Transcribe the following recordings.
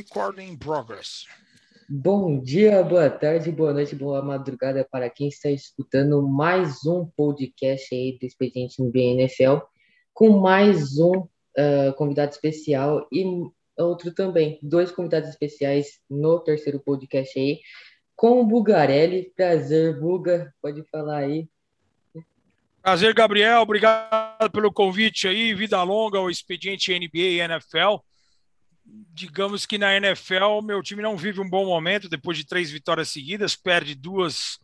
Recording in progress. Bom dia, boa tarde, boa noite, boa madrugada para quem está escutando mais um podcast aí do Expediente no BNFL, com mais um uh, convidado especial e outro também, dois convidados especiais no terceiro podcast aí, com o Bugarelli. Prazer, Buga, pode falar aí. Prazer, Gabriel, obrigado pelo convite aí, vida longa ao Expediente NBA e NFL digamos que na NFL meu time não vive um bom momento depois de três vitórias seguidas, perde duas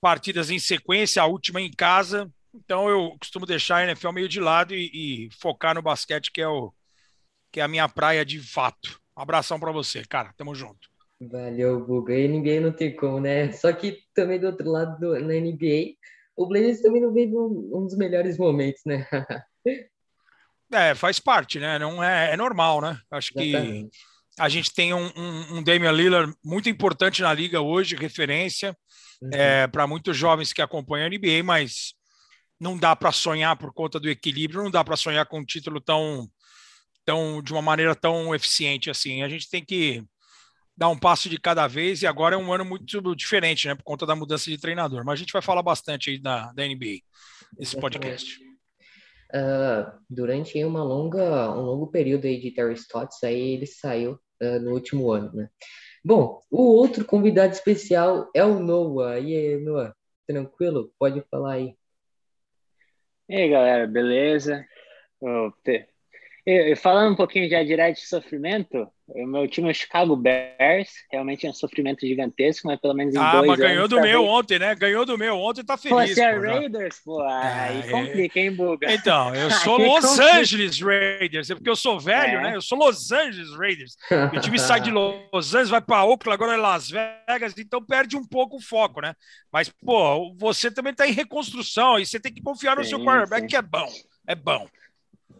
partidas em sequência, a última em casa. Então eu costumo deixar a NFL meio de lado e, e focar no basquete, que é, o, que é a minha praia de fato. Um abração para você, cara. Tamo junto. Valeu, Buga. E NBA não tem como, né? Só que também do outro lado, do, na NBA, o Blazers também não vive um, um dos melhores momentos, né? É, faz parte, né? Não é, é normal, né? Acho que a gente tem um, um, um Damian Lillard muito importante na liga hoje, referência uhum. é, para muitos jovens que acompanham a NBA, mas não dá para sonhar por conta do equilíbrio, não dá para sonhar com um título tão, tão de uma maneira tão eficiente assim. A gente tem que dar um passo de cada vez e agora é um ano muito diferente, né? Por conta da mudança de treinador. Mas a gente vai falar bastante aí da, da NBA nesse podcast uh, durante uma longa, um longo período aí de Terry Stotts, aí ele saiu uh, no último ano, né? Bom, o outro convidado especial é o Noah. E aí, Noah, tranquilo? Pode falar aí. E aí, galera, beleza? falando um pouquinho já direto de sofrimento, o meu time é o Chicago Bears, realmente é um sofrimento gigantesco, mas pelo menos em ah, dois mas ganhou do tá meu bem... ontem, né? Ganhou do meu ontem, tá feliz. Você é Raiders, pô, aí é, complica, hein, Buga? Então, eu sou Los complica. Angeles Raiders, é porque eu sou velho, é. né? Eu sou Los Angeles Raiders. O time sai de Los Angeles, vai para Oakland, agora é Las Vegas, então perde um pouco o foco, né? Mas, pô, você também tá em reconstrução e você tem que confiar no sim, seu quarterback, sim. que é bom, é bom.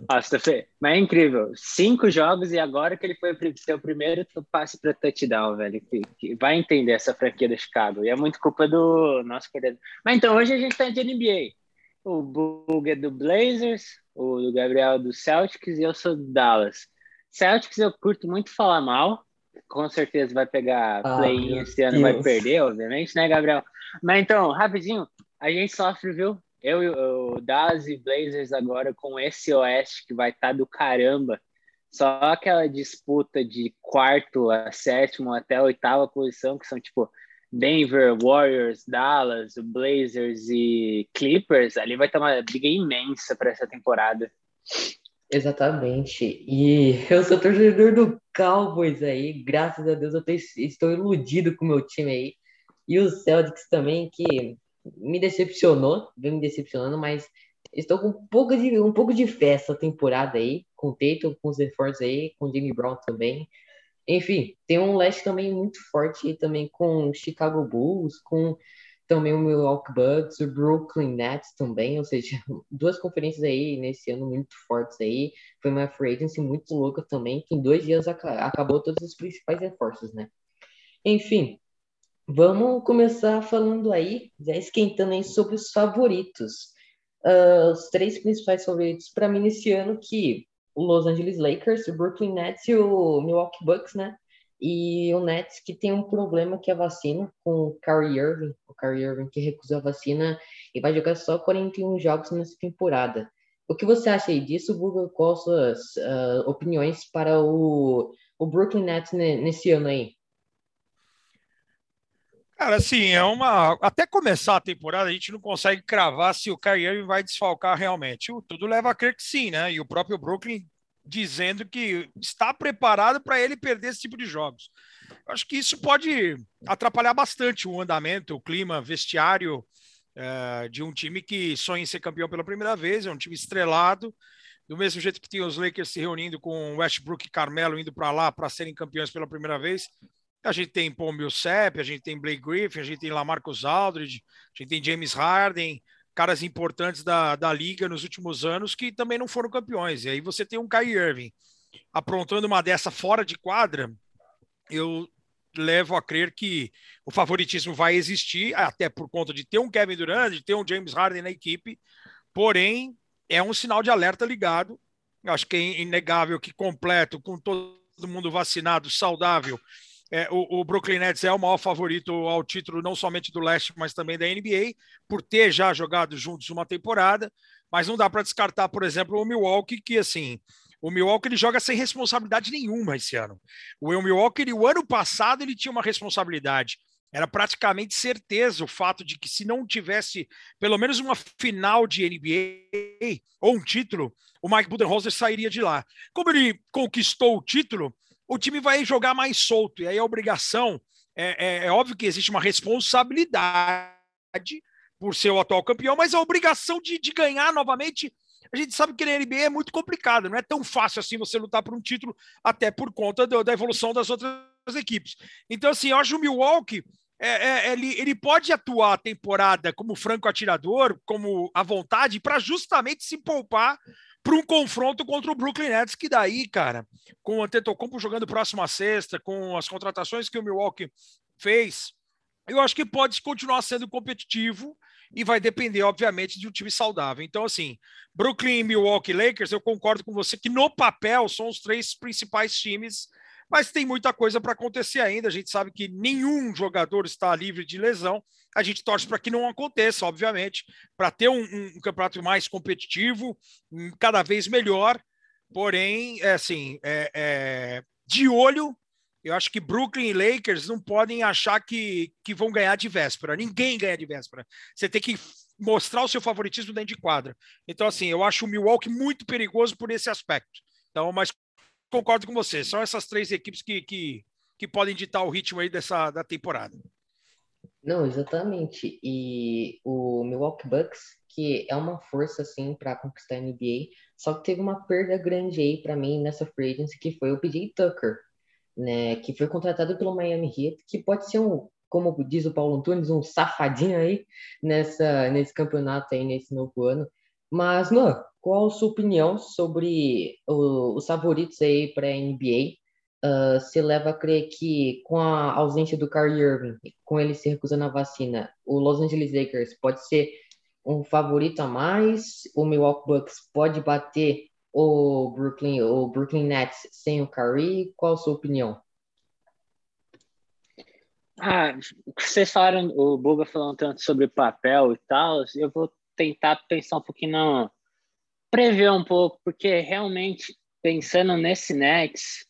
Nossa, mas é incrível. Cinco jogos e agora que ele foi seu primeiro passe para touchdown, velho. Que, que, vai entender essa franquia do Chicago. E é muito culpa do nosso coordenador. Mas então, hoje a gente tá de NBA. O Bug é do Blazers, o do Gabriel do Celtics e eu sou do Dallas. Celtics eu curto muito falar mal. Com certeza vai pegar ah, play esse ano, vai perder, obviamente, né, Gabriel? Mas então, rapidinho, a gente sofre, viu? Eu e o Dallas e Blazers agora com esse Oeste que vai estar tá do caramba. Só aquela disputa de quarto a sétimo até a oitava posição, que são tipo Denver, Warriors, Dallas, Blazers e Clippers, ali vai estar uma briga imensa para essa temporada. Exatamente. E eu sou torcedor do Cowboys aí, graças a Deus eu estou iludido com o meu time aí. E os Celtics também, que me decepcionou, vem me decepcionando, mas estou com um pouco de, um pouco de fé essa temporada aí, com o Tatum, com os reforços aí, com o Jimmy Brown também. Enfim, tem um leste também muito forte também com o Chicago Bulls, com também o Milwaukee Bucks, o Brooklyn Nets também, ou seja, duas conferências aí nesse ano muito fortes aí. Foi uma free agency muito louca também, que em dois dias acabou todos os principais reforços, né? Enfim, Vamos começar falando aí, já esquentando aí sobre os favoritos. Uh, os três principais favoritos para mim nesse ano que o Los Angeles Lakers, o Brooklyn Nets e o Milwaukee Bucks, né? E o Nets que tem um problema que é a vacina com o Kyrie Irving, o Kyrie Irving que recusou a vacina e vai jogar só 41 jogos nessa temporada. O que você acha aí disso, Google? Quais suas uh, opiniões para o, o Brooklyn Nets nesse ano aí? Cara, assim, é uma. Até começar a temporada, a gente não consegue cravar se o Kyrie vai desfalcar realmente. Tudo leva a crer que sim, né? E o próprio Brooklyn dizendo que está preparado para ele perder esse tipo de jogos. Eu acho que isso pode atrapalhar bastante o andamento, o clima, vestiário é, de um time que sonha em ser campeão pela primeira vez, é um time estrelado. Do mesmo jeito que tem os Lakers se reunindo com Westbrook e Carmelo indo para lá para serem campeões pela primeira vez, a gente tem Paul Millsap, a gente tem Blake Griffin, a gente tem Lamarcus Aldridge, a gente tem James Harden, caras importantes da, da liga nos últimos anos que também não foram campeões. E aí você tem um Kyrie Irving aprontando uma dessa fora de quadra, eu levo a crer que o favoritismo vai existir, até por conta de ter um Kevin Durant, de ter um James Harden na equipe, porém é um sinal de alerta ligado. Acho que é inegável que completo com todas mundo vacinado, saudável, é, o, o, Brooklyn Nets é o maior favorito ao título, não somente do leste, mas também da NBA, por ter já jogado juntos uma temporada. Mas não dá para descartar, por exemplo, o Milwaukee, que assim, o Milwaukee ele joga sem responsabilidade nenhuma esse ano. O Milwaukee, ele, o ano passado, ele tinha uma responsabilidade. Era praticamente certeza o fato de que se não tivesse pelo menos uma final de NBA ou um título, o Mike Budenholzer sairia de lá. Como ele conquistou o título, o time vai jogar mais solto. E aí a obrigação é, é, é óbvio que existe uma responsabilidade por ser o atual campeão, mas a obrigação de, de ganhar novamente. A gente sabe que na NBA é muito complicado, não é tão fácil assim você lutar por um título, até por conta do, da evolução das outras equipes. Então, assim, eu acho que o Milwaukee é, é, ele, ele pode atuar a temporada como franco atirador, como à vontade, para justamente se poupar para um confronto contra o Brooklyn Nets, que daí, cara, com o Antetokounmpo jogando próxima sexta, com as contratações que o Milwaukee fez, eu acho que pode continuar sendo competitivo e vai depender, obviamente, de um time saudável. Então, assim, Brooklyn, Milwaukee, Lakers, eu concordo com você que no papel são os três principais times mas tem muita coisa para acontecer ainda. A gente sabe que nenhum jogador está livre de lesão. A gente torce para que não aconteça, obviamente, para ter um, um, campeonato mais competitivo, cada vez melhor. Porém, é assim, é, é, de olho, eu acho que Brooklyn e Lakers não podem achar que, que vão ganhar de véspera. Ninguém ganha de véspera. Você tem que mostrar o seu favoritismo dentro de quadra. Então, assim, eu acho o Milwaukee muito perigoso por esse aspecto. Então, mas concordo com você. São essas três equipes que, que, que podem ditar o ritmo aí dessa da temporada. Não, exatamente. E o Milwaukee Bucks, que é uma força assim para conquistar a NBA, só que teve uma perda grande aí para mim nessa free agency, que foi o PJ Tucker, né, que foi contratado pelo Miami Heat, que pode ser um, como diz o Paulo Antunes, um safadinho aí nessa nesse campeonato aí nesse novo ano. Mas, não, qual a sua opinião sobre os favoritos aí para a NBA? Uh, se leva a crer que com a ausência do Kyrie Irving, com ele se recusando a vacina, o Los Angeles Lakers pode ser um favorito a mais? O Milwaukee Bucks pode bater o Brooklyn, o Brooklyn Nets sem o Kyrie? Qual a sua opinião? Ah, vocês falaram, o Buga falando tanto sobre papel e tal, eu vou tentar pensar um pouquinho no, prever um pouco, porque realmente, pensando nesse Nets,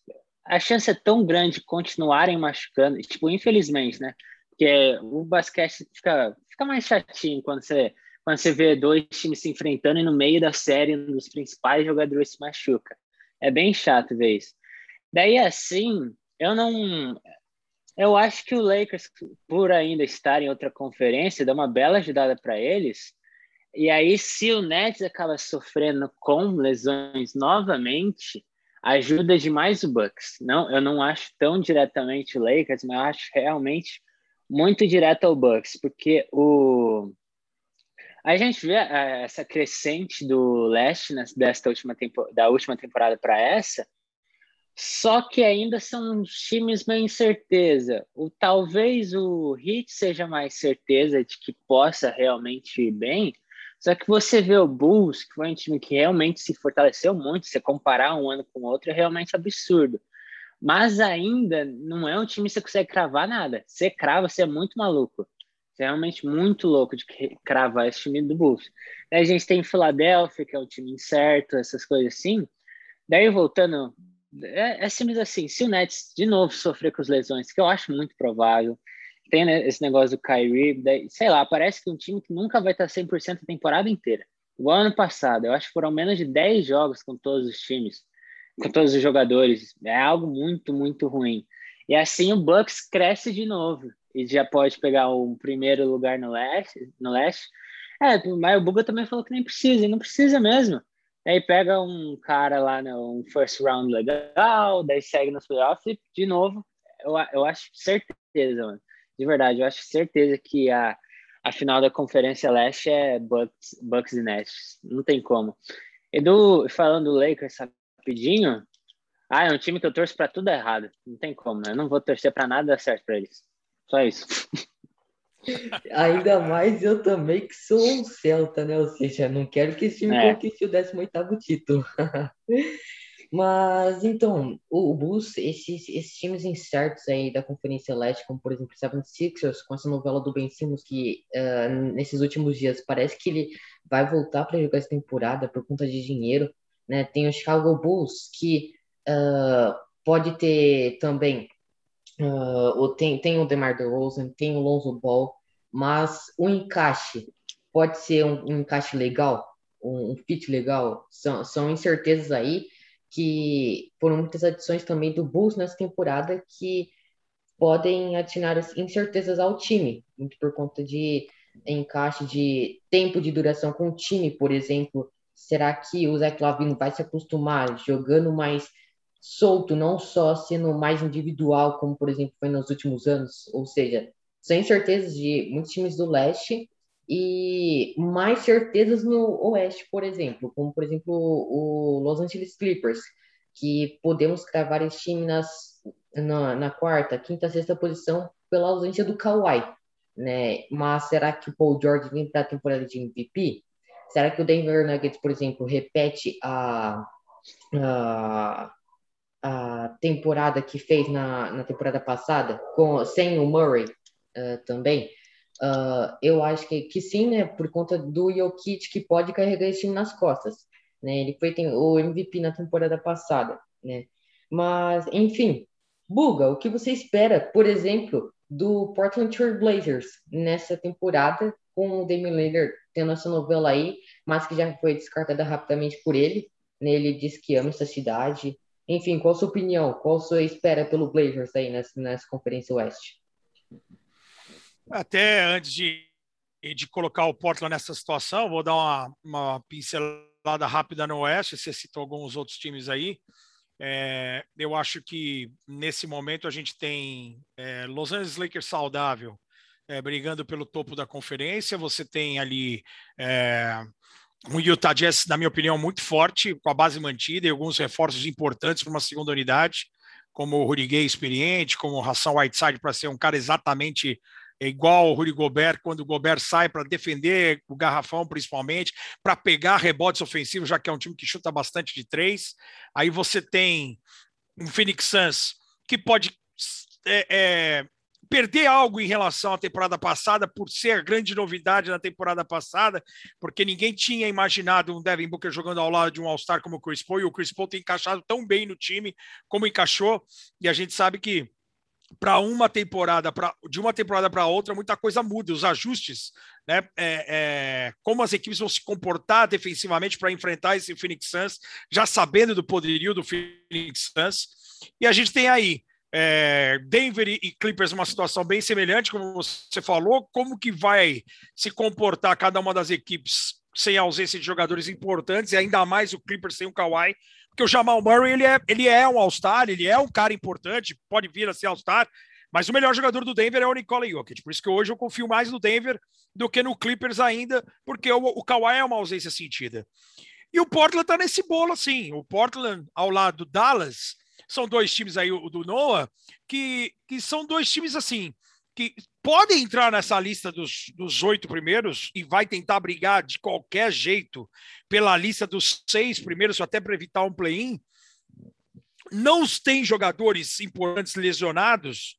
a chance é tão grande de continuarem machucando, tipo, infelizmente, né? Porque o basquete fica, fica mais chatinho quando você, quando você vê dois times se enfrentando e no meio da série um dos principais jogadores se machuca. É bem chato ver isso. Daí, assim, eu não. Eu acho que o Lakers, por ainda estar em outra conferência, dá uma bela ajudada para eles e aí, se o Nets acaba sofrendo com lesões novamente, ajuda demais o Bucks. Não, eu não acho tão diretamente o Lakers, mas eu acho realmente muito direto ao Bucks, porque o a gente vê é, essa crescente do leste desta última tempo, da última temporada para essa, só que ainda são times meio incerteza. O talvez o Heat seja mais certeza de que possa realmente ir bem, só que você vê o Bulls, que foi um time que realmente se fortaleceu muito, se comparar um ano com o outro, é realmente absurdo. Mas ainda não é um time que você consegue cravar nada. Você crava, você é muito maluco. Você é realmente muito louco de cravar esse time do Bulls. Aí a gente tem Filadélfia, que é um time incerto, essas coisas assim. Daí voltando, é, é simples assim. Se o Nets de novo sofrer com as lesões, que eu acho muito provável, tem né, esse negócio do Kyrie, daí, sei lá, parece que um time que nunca vai estar 100% a temporada inteira. Igual ano passado, eu acho que foram menos de 10 jogos com todos os times, com todos os jogadores. É algo muito, muito ruim. E assim o Bucks cresce de novo e já pode pegar o primeiro lugar no leste. No leste. É, mas o Buga também falou que nem precisa, e não precisa mesmo. Aí pega um cara lá, né, um first round legal, daí segue nos playoffs e, de novo, eu, eu acho certeza, mano de verdade, eu acho certeza que a, a final da Conferência Leste é Bucks, Bucks e Nets. Não tem como. Edu, falando do Lakers rapidinho, ah, é um time que eu torço para tudo errado. Não tem como, né? Eu não vou torcer para nada certo para eles. Só isso. Ainda mais eu também que sou um Celta, né? Ou seja, não quero que esse time é. conquiste o 18º título. Mas então, o, o Bulls, esses, esses times incertos aí da Conferência Leste, como por exemplo o Seven Sixers, com essa novela do Ben Simmons, que uh, nesses últimos dias parece que ele vai voltar para jogar essa temporada por conta de dinheiro, né? Tem o Chicago Bulls, que uh, pode ter também, uh, tem, tem o DeMar DeRozan, tem o Lonzo Ball, mas o encaixe pode ser um, um encaixe legal, um, um fit legal, são, são incertezas aí, que foram muitas adições também do Bulls nessa temporada que podem adicionar incertezas ao time, muito por conta de encaixe de tempo de duração com o time, por exemplo. Será que o Zé Lavine vai se acostumar jogando mais solto, não só sendo mais individual, como por exemplo foi nos últimos anos? Ou seja, sem certezas de muitos times do leste e mais certezas no Oeste, por exemplo, como por exemplo o Los Angeles Clippers, que podemos cravar esse time nas, na, na quarta, quinta, sexta posição pela ausência do Kawhi, né? Mas será que o Paul George vem para a temporada de MVP? Será que o Denver Nuggets, por exemplo, repete a, a, a temporada que fez na, na temporada passada, com, sem o Murray uh, também? Uh, eu acho que, que sim, né? Por conta do Jokic que pode carregar esse time nas costas. Né? Ele foi tem, o MVP na temporada passada, né? Mas, enfim, Buga, o que você espera, por exemplo, do Portland Trail Blazers nessa temporada, com o Damian Lillard tendo essa novela aí, mas que já foi descartada rapidamente por ele. Né? Ele disse que ama essa cidade. Enfim, qual a sua opinião? Qual a sua espera pelo Blazers aí nessa, nessa Conferência Oeste? Até antes de, de colocar o Portland nessa situação, vou dar uma, uma pincelada rápida no Oeste. Você citou alguns outros times aí. É, eu acho que nesse momento a gente tem é, Los Angeles Lakers saudável, é, brigando pelo topo da conferência. Você tem ali é, um Utah Jazz, na minha opinião, muito forte, com a base mantida e alguns reforços importantes para uma segunda unidade, como o Rudy Gay experiente, como o Hassan Whiteside para ser um cara exatamente é igual o Rudy Gobert, quando o Gobert sai para defender o garrafão, principalmente, para pegar rebotes ofensivos, já que é um time que chuta bastante de três. Aí você tem um Phoenix Suns que pode é, é, perder algo em relação à temporada passada, por ser a grande novidade na temporada passada, porque ninguém tinha imaginado um Devin Booker jogando ao lado de um All-Star como o Chris Paul, e o Chris Paul tem encaixado tão bem no time como encaixou, e a gente sabe que para uma temporada, pra, de uma temporada para outra, muita coisa muda, os ajustes, né? É, é, como as equipes vão se comportar defensivamente para enfrentar esse Phoenix Suns, já sabendo do poderio do Phoenix Suns. E a gente tem aí é, Denver e Clippers uma situação bem semelhante, como você falou, como que vai se comportar cada uma das equipes sem ausência de jogadores importantes, e ainda mais o Clippers sem o Kawhi, porque o Jamal Murray ele é, ele é um All-Star, ele é um cara importante, pode vir a ser All-Star, mas o melhor jogador do Denver é o Nikola Jokic. Por isso que hoje eu confio mais no Denver do que no Clippers ainda, porque o, o Kawhi é uma ausência sentida. E o Portland está nesse bolo, assim. O Portland, ao lado do Dallas, são dois times aí, o do Noah, que, que são dois times, assim, que podem entrar nessa lista dos, dos oito primeiros e vai tentar brigar de qualquer jeito pela lista dos seis primeiros, até para evitar um play-in. Não tem jogadores importantes lesionados,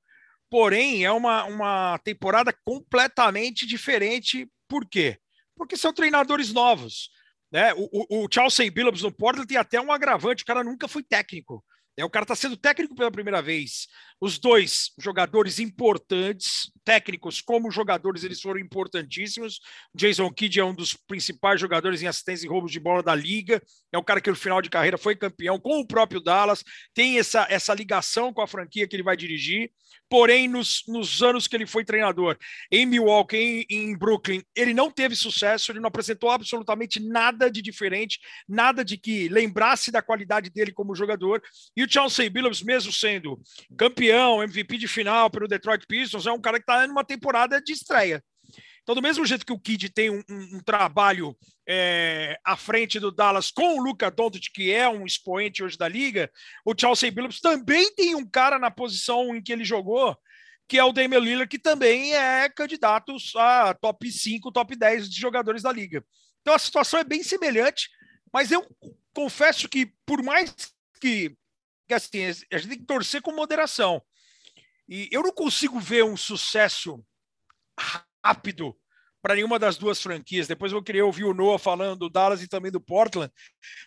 porém é uma, uma temporada completamente diferente. Por quê? Porque são treinadores novos. Né? O, o, o Chelsea Billups no Portland tem até um agravante, o cara nunca foi técnico. É, o cara está sendo técnico pela primeira vez. Os dois jogadores importantes, técnicos como jogadores, eles foram importantíssimos. Jason Kidd é um dos principais jogadores em assistência e roubos de bola da liga. É um cara que no final de carreira foi campeão com o próprio Dallas. Tem essa, essa ligação com a franquia que ele vai dirigir. Porém, nos, nos anos que ele foi treinador em Milwaukee, em, em Brooklyn, ele não teve sucesso. Ele não apresentou absolutamente nada de diferente, nada de que lembrasse da qualidade dele como jogador. E o Chauncey Billups, mesmo sendo campeão, MVP de final pelo Detroit Pistons, é um cara que está numa temporada de estreia. Então, do mesmo jeito que o Kid tem um, um, um trabalho é, à frente do Dallas com o Luca Doncic, que é um expoente hoje da liga, o Chelsea Billups também tem um cara na posição em que ele jogou, que é o Damian Lillard, que também é candidato a top 5, top 10 de jogadores da liga. Então, a situação é bem semelhante, mas eu confesso que, por mais que, que assim, a gente tem que torcer com moderação. E eu não consigo ver um sucesso rápido para nenhuma das duas franquias. Depois eu queria ouvir o Noah falando do Dallas e também do Portland,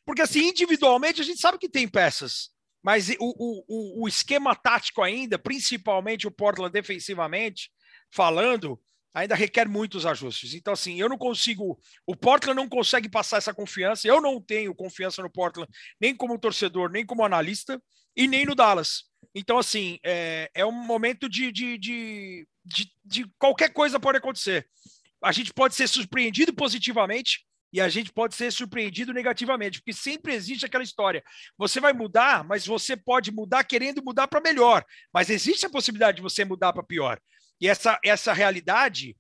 porque assim, individualmente a gente sabe que tem peças, mas o, o, o esquema tático ainda, principalmente o Portland defensivamente, falando, ainda requer muitos ajustes. Então, assim, eu não consigo. O Portland não consegue passar essa confiança. Eu não tenho confiança no Portland, nem como torcedor, nem como analista, e nem no Dallas. Então, assim, é, é um momento de, de, de, de, de qualquer coisa pode acontecer. A gente pode ser surpreendido positivamente, e a gente pode ser surpreendido negativamente, porque sempre existe aquela história. Você vai mudar, mas você pode mudar querendo mudar para melhor, mas existe a possibilidade de você mudar para pior. E essa, essa realidade,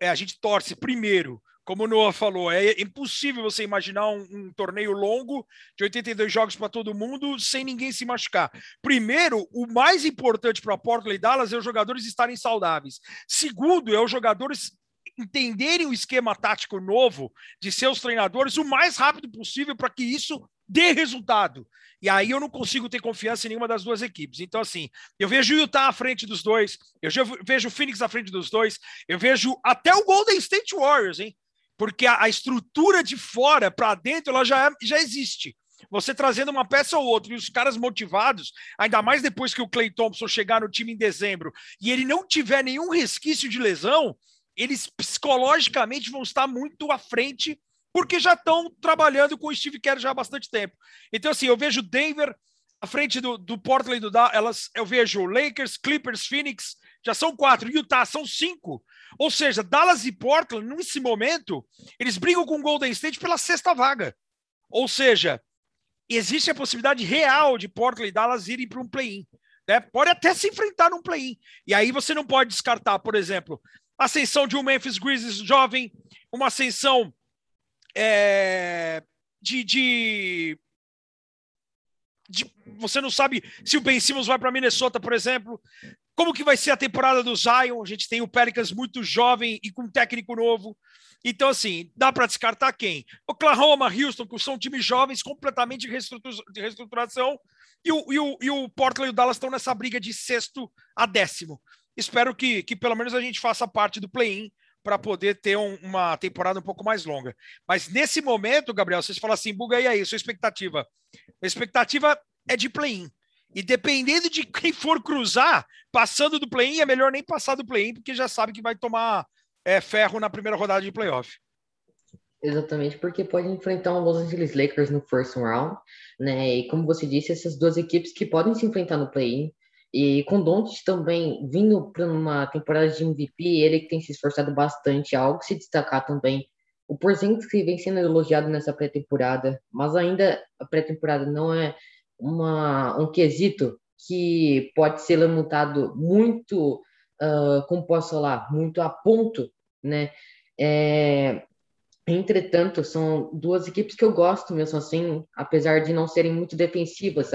é, a gente torce primeiro, como o Noah falou, é impossível você imaginar um, um torneio longo de 82 jogos para todo mundo sem ninguém se machucar. Primeiro, o mais importante para Portland e Dallas é os jogadores estarem saudáveis. Segundo, é os jogadores entenderem o esquema tático novo de seus treinadores o mais rápido possível para que isso dê resultado. E aí eu não consigo ter confiança em nenhuma das duas equipes. Então, assim, eu vejo o Utah à frente dos dois, eu vejo o Phoenix à frente dos dois, eu vejo até o Golden State Warriors, hein? Porque a, a estrutura de fora para dentro ela já, é, já existe. Você trazendo uma peça ou outra e os caras motivados, ainda mais depois que o Clay Thompson chegar no time em dezembro e ele não tiver nenhum resquício de lesão, eles psicologicamente vão estar muito à frente porque já estão trabalhando com o Steve Kerr já há bastante tempo. Então, assim, eu vejo Denver à frente do, do Portland do Dallas, eu vejo Lakers, Clippers, Phoenix, já são quatro, Utah são cinco. Ou seja, Dallas e Portland, nesse momento, eles brigam com o Golden State pela sexta vaga. Ou seja, existe a possibilidade real de Portland e Dallas irem para um play-in. Né? Pode até se enfrentar num play-in. E aí você não pode descartar, por exemplo, a ascensão de um Memphis Grizzlies jovem, uma ascensão é, de, de, de, Você não sabe se o Ben Simmons vai para Minnesota, por exemplo. Como que vai ser a temporada do Zion? A gente tem o Pelicans muito jovem e com técnico novo. Então, assim, dá para descartar quem? Oklahoma, Houston, que são times jovens completamente de reestruturação. E o, e, o, e o Portland e o Dallas estão nessa briga de sexto a décimo. Espero que, que pelo menos a gente faça parte do play-in para poder ter um, uma temporada um pouco mais longa. Mas nesse momento, Gabriel, vocês falam assim, buga e aí, sua expectativa? A expectativa é de play-in. E dependendo de quem for cruzar, passando do play-in, é melhor nem passar do play-in, porque já sabe que vai tomar é, ferro na primeira rodada de playoff. Exatamente, porque pode enfrentar um Los Angeles Lakers no first round, né? E como você disse, essas duas equipes que podem se enfrentar no play-in, e com Doncic também vindo para uma temporada de MVP, ele que tem se esforçado bastante, algo se destacar também. O Porzingis que vem sendo elogiado nessa pré-temporada, mas ainda a pré-temporada não é uma, um quesito que pode ser lamentado muito, uh, como posso falar, muito a ponto, né? É, Entretanto, são duas equipes que eu gosto mesmo assim, apesar de não serem muito defensivas,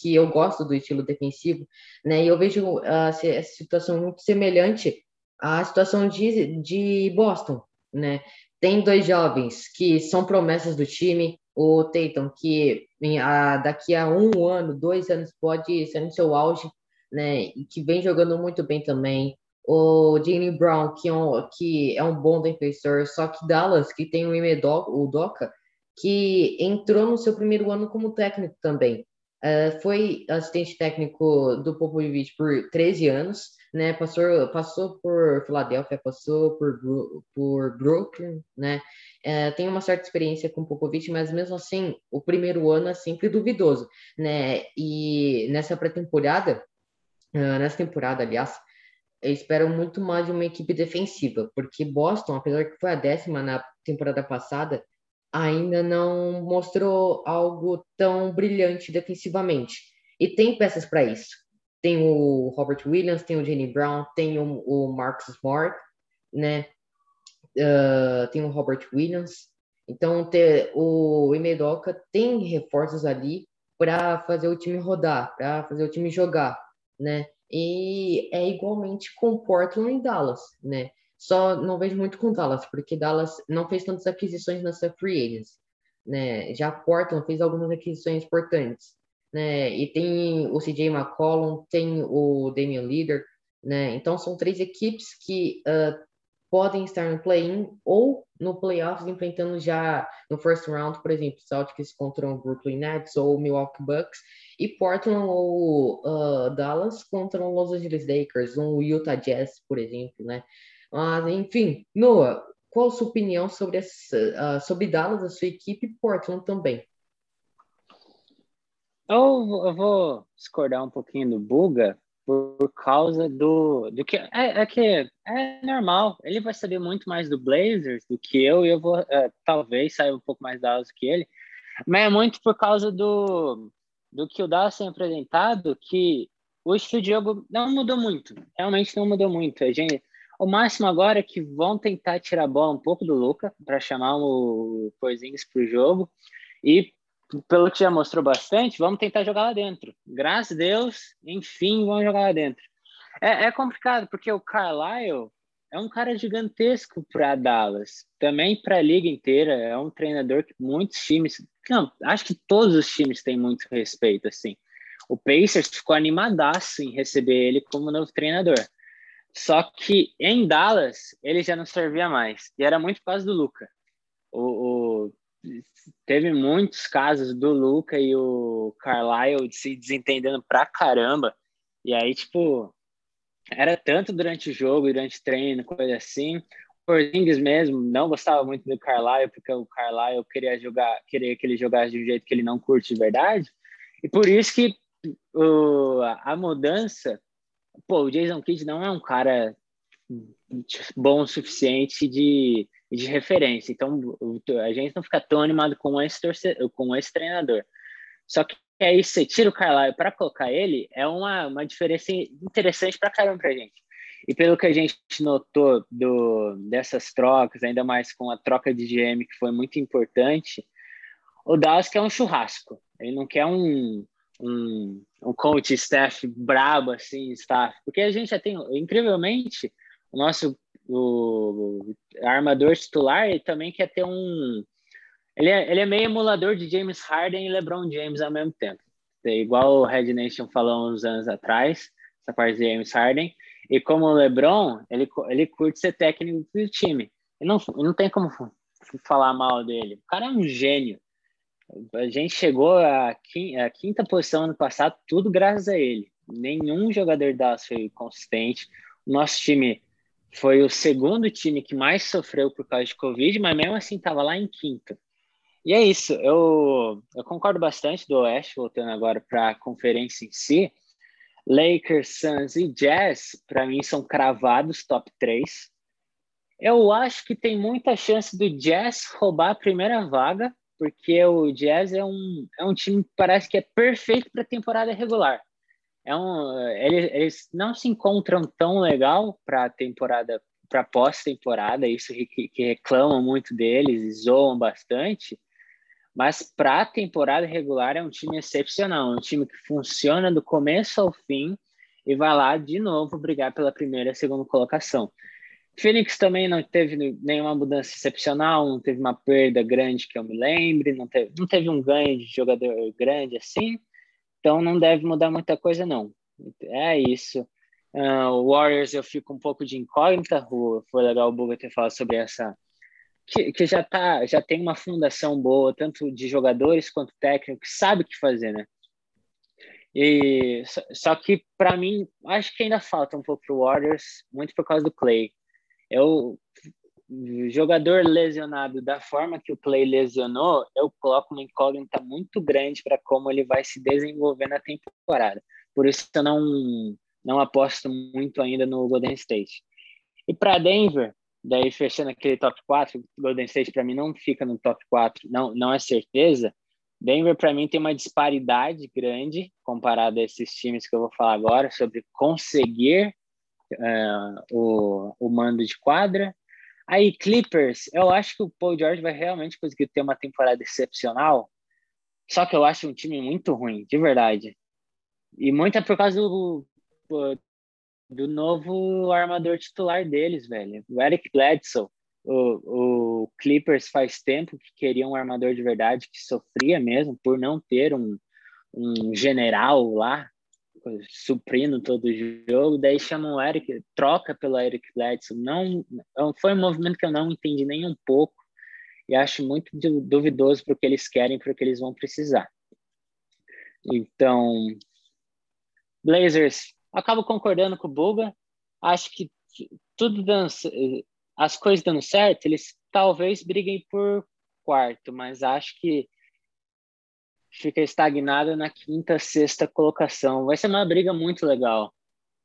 que eu gosto do estilo defensivo, né? E eu vejo uh, essa situação muito semelhante à situação de, de Boston, né? Tem dois jovens que são promessas do time, o Tatum, que daqui a um ano, dois anos, pode ser no seu auge, né? E que vem jogando muito bem também o Jimmy Brown, que é, um, que é um bom defensor, só que Dallas, que tem o Imedoc, o Doca, que entrou no seu primeiro ano como técnico também. Uh, foi assistente técnico do Popovich por 13 anos, né? Passou, passou por Filadélfia, passou por, por Brooklyn, né? Uh, tem uma certa experiência com o Popovich, mas mesmo assim, o primeiro ano é sempre duvidoso, né? E nessa pré-temporada, uh, nessa temporada, aliás, eu espero muito mais de uma equipe defensiva, porque Boston, apesar que foi a décima na temporada passada, ainda não mostrou algo tão brilhante defensivamente. E tem peças para isso. Tem o Robert Williams, tem o Jenny Brown, tem o, o Marcus Smart, né? Uh, tem o Robert Williams. Então, ter, o Imedoka tem reforços ali para fazer o time rodar, para fazer o time jogar, né? E é igualmente com Portland e Dallas, né? Só não vejo muito com Dallas, porque Dallas não fez tantas aquisições nessa free agents, né? Já Portland fez algumas aquisições importantes, né? E tem o CJ McCollum, tem o Damian Lillard, né? Então são três equipes que uh, podem estar no play-in ou no playoffs enfrentando já no first round, por exemplo, Celtics contra o Brooklyn Nets ou Milwaukee Bucks e Portland ou uh, Dallas contra o Los Angeles Lakers, um Utah Jazz, por exemplo, né? Mas enfim, Noah, qual a sua opinião sobre essa, uh, sobre Dallas, a sua equipe e Portland também? Eu, eu vou discordar um pouquinho do Buga, por causa do, do que é, é, que é normal. Ele vai saber muito mais do Blazers do que eu e eu vou é, talvez sair um pouco mais Dallas que ele, mas é muito por causa do do que o Dallas tem apresentado que o estilo de jogo não mudou muito, realmente não mudou muito. A gente, o máximo agora é que vão tentar tirar a bola um pouco do Luca para chamar o Porzingis para o jogo e pelo que já mostrou bastante, vamos tentar jogar lá dentro. Graças a Deus, enfim, vamos jogar lá dentro. É, é complicado, porque o Carlisle é um cara gigantesco para Dallas, também para a liga inteira. É um treinador que muitos times, não, acho que todos os times têm muito respeito. Assim, o Pacers ficou animadaço em receber ele como novo treinador. Só que em Dallas ele já não servia mais e era muito por causa do Luca. O, o teve muitos casos do Luca e o Carlisle se desentendendo pra caramba. E aí, tipo, era tanto durante o jogo, durante o treino, coisa assim. O Porzingis mesmo não gostava muito do Carlisle, porque o Carlisle queria jogar, queria que ele jogasse de um jeito que ele não curte de verdade. E por isso que o, a mudança, pô, o Jason Kidd não é um cara bom o suficiente de de referência. Então, a gente não fica tão animado com esse, torcedor, com esse treinador. Só que aí você tira o Carlisle para colocar ele, é uma, uma diferença interessante para caramba para gente. E pelo que a gente notou do, dessas trocas, ainda mais com a troca de GM, que foi muito importante, o Dallas quer um churrasco. Ele não quer um, um, um coach staff brabo, assim, staff. Porque a gente já tem, incrivelmente, o nosso o armador titular ele também quer ter um. Ele é, ele é meio emulador de James Harden e LeBron James ao mesmo tempo. É igual o Red Nation falou uns anos atrás, essa parte de James Harden. E como o LeBron, ele, ele curte ser técnico do time. E não, não tem como falar mal dele. O cara é um gênio. A gente chegou à quinta, à quinta posição ano passado, tudo graças a ele. Nenhum jogador da foi consistente. O nosso time foi o segundo time que mais sofreu por causa de Covid, mas mesmo assim estava lá em quinto. E é isso, eu, eu concordo bastante do Oeste, voltando agora para a conferência em si. Lakers, Suns e Jazz, para mim, são cravados top 3. Eu acho que tem muita chance do Jazz roubar a primeira vaga, porque o Jazz é um, é um time que parece que é perfeito para temporada regular é um, eles, eles não se encontram tão legal para temporada, para pós-temporada, isso que, que reclamam muito deles e zoam bastante, mas para a temporada regular é um time excepcional, um time que funciona do começo ao fim e vai lá de novo brigar pela primeira e segunda colocação. Phoenix também não teve nenhuma mudança excepcional, não teve uma perda grande que eu me lembre, não teve, não teve um ganho de jogador grande assim. Então não deve mudar muita coisa, não. É isso. Uh, Warriors eu fico um pouco de incógnita. Foi legal o Buga ter falado sobre essa. Que, que, já tá, já tem uma fundação boa, tanto de jogadores quanto técnico, que sabe o que fazer, né? E, só, só que, para mim, acho que ainda falta um pouco pro Warriors, muito por causa do Clay. Eu jogador lesionado da forma que o Clay lesionou, eu coloco uma incógnita muito grande para como ele vai se desenvolver na temporada. Por isso eu não, não aposto muito ainda no Golden State. E para Denver, daí fechando aquele top 4, Golden State para mim não fica no top 4, não, não é certeza. Denver para mim tem uma disparidade grande comparado a esses times que eu vou falar agora sobre conseguir uh, o, o mando de quadra Aí, Clippers, eu acho que o Paul George vai realmente conseguir ter uma temporada excepcional. Só que eu acho um time muito ruim, de verdade. E muito é por causa do, do novo armador titular deles, velho. O Eric Bledsoe. O, o Clippers faz tempo que queria um armador de verdade, que sofria mesmo por não ter um, um general lá, suprindo todo o jogo, daí chama o Eric, troca pelo Eric Bledsoe. Não, foi um movimento que eu não entendi nem um pouco e acho muito duvidoso para o que eles querem, para o que eles vão precisar. Então, Blazers, acabo concordando com o Buga. Acho que tudo dando, as coisas dando certo, eles talvez briguem por quarto, mas acho que fica estagnado na quinta, sexta colocação. Vai ser uma briga muito legal.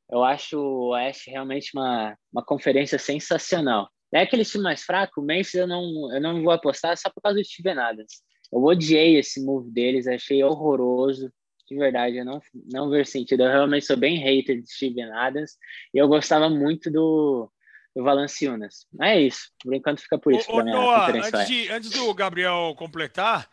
Eu acho o Oeste realmente uma, uma conferência sensacional. É aquele time mais fraco, o Memphis eu não, eu não vou apostar só por causa do Steven Adams. Eu odiei esse move deles, achei horroroso. De verdade, eu não, não vejo sentido. Eu realmente sou bem hater de Steven Adams. E eu gostava muito do, do Valanciunas. É isso. Por enquanto fica por isso. Ô, Noah, antes, de, antes do Gabriel completar,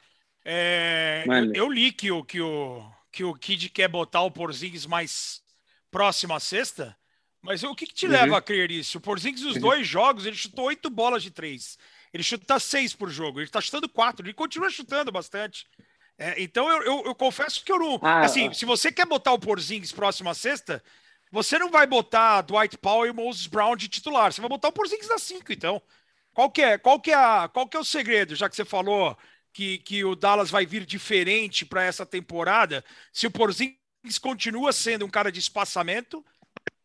é, eu, eu, li que o, que, o, que o Kid quer botar o Porzingis mais próximo à sexta. Mas o que, que te uhum. leva a crer isso? O Porzingis, os uhum. dois jogos, ele chutou oito bolas de três. Ele chuta seis por jogo. Ele tá chutando quatro. Ele continua chutando bastante. É, então eu, eu, eu, confesso que eu não. Ah, assim, ah. se você quer botar o Porzingis próximo à sexta, você não vai botar Dwight Powell e Moses Brown de titular. Você vai botar o Porzingis na cinco, então. Qual que é, qual que é, a, qual que é o segredo, já que você falou que, que o Dallas vai vir diferente para essa temporada? Se o Porzingis continua sendo um cara de espaçamento,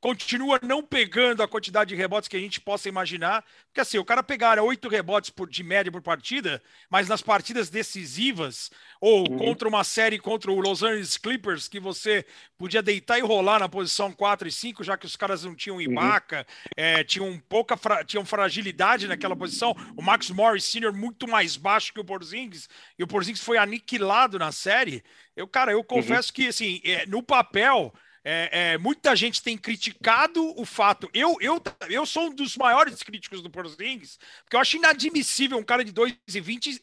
continua não pegando a quantidade de rebotes que a gente possa imaginar. Porque assim, o cara pegar oito rebotes por, de média por partida, mas nas partidas decisivas, ou uhum. contra uma série contra o Los Angeles Clippers, que você podia deitar e rolar na posição 4 e 5, já que os caras não tinham Ibaka, uhum. é, tinham pouca fra tinham fragilidade naquela posição. O Max Morris Sr. muito mais baixo que o Porzingis, e o Porzingis foi aniquilado na série. Eu, cara, eu uhum. confesso uhum. que assim, é, no papel é, é, muita gente tem criticado o fato. Eu, eu, eu sou um dos maiores críticos do Porzingis, porque eu acho inadmissível um cara de 2,20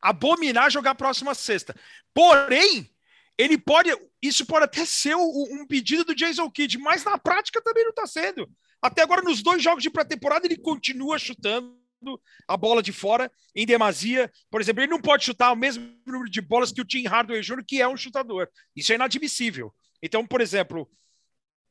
abominar jogar próxima sexta. Porém, ele pode. Isso pode até ser um pedido do Jason Kidd, mas na prática também não está sendo. Até agora, nos dois jogos de pré-temporada, ele continua chutando a bola de fora em demasia. Por exemplo, ele não pode chutar o mesmo número de bolas que o Tim Hardaway Jr., que é um chutador. Isso é inadmissível. Então, por exemplo,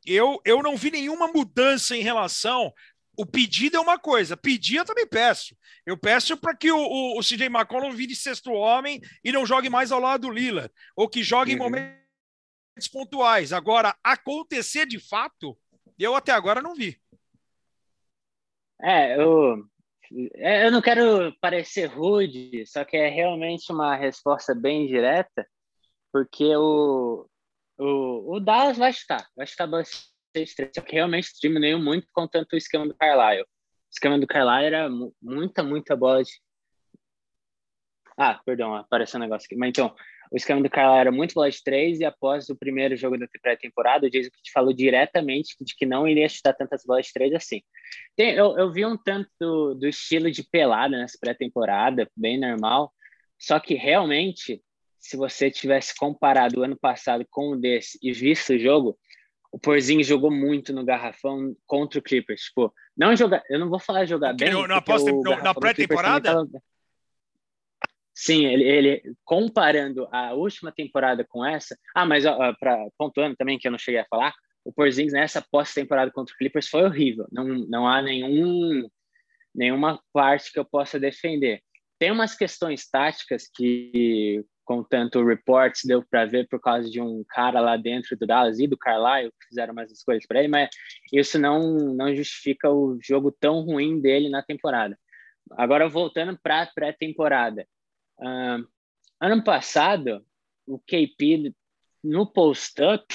eu, eu não vi nenhuma mudança em relação. O pedido é uma coisa, pedir eu também peço. Eu peço para que o, o, o CJ McCollum vire sexto homem e não jogue mais ao lado do Lila, ou que jogue uhum. em momentos pontuais. Agora, acontecer de fato, eu até agora não vi. É, eu, é, eu não quero parecer rude, só que é realmente uma resposta bem direta, porque o, o, o Dallas vai estar, vai estar 2-3, só que realmente diminuiu muito com tanto o esquema do Carlisle. O esquema do Carlisle era muita, muita bola de. Ah, perdão, apareceu um negócio aqui. Mas então, o esquema do Carlisle era muito bola de três e após o primeiro jogo da pré-temporada, o Jason te falou diretamente de que não iria chutar tantas bolas de três assim. Tem, eu, eu vi um tanto do, do estilo de pelada nessa pré-temporada, bem normal, só que realmente se você tivesse comparado o ano passado com o desse e visto o jogo, o Porzinho jogou muito no garrafão contra o Clippers. Tipo, não jogar, eu não vou falar jogar bem. na, na pré-temporada? Sim, ele, ele, comparando a última temporada com essa. Ah, mas para pontuando também que eu não cheguei a falar, o Porzingis nessa pós-temporada contra o Clippers foi horrível. Não, não há nenhum nenhuma parte que eu possa defender. Tem umas questões táticas que com tanto reports deu para ver por causa de um cara lá dentro do Dallas e do Carlisle que fizeram mais escolhas para ele, mas isso não não justifica o jogo tão ruim dele na temporada. Agora voltando para a pré-temporada, uh, ano passado o KP no post-up,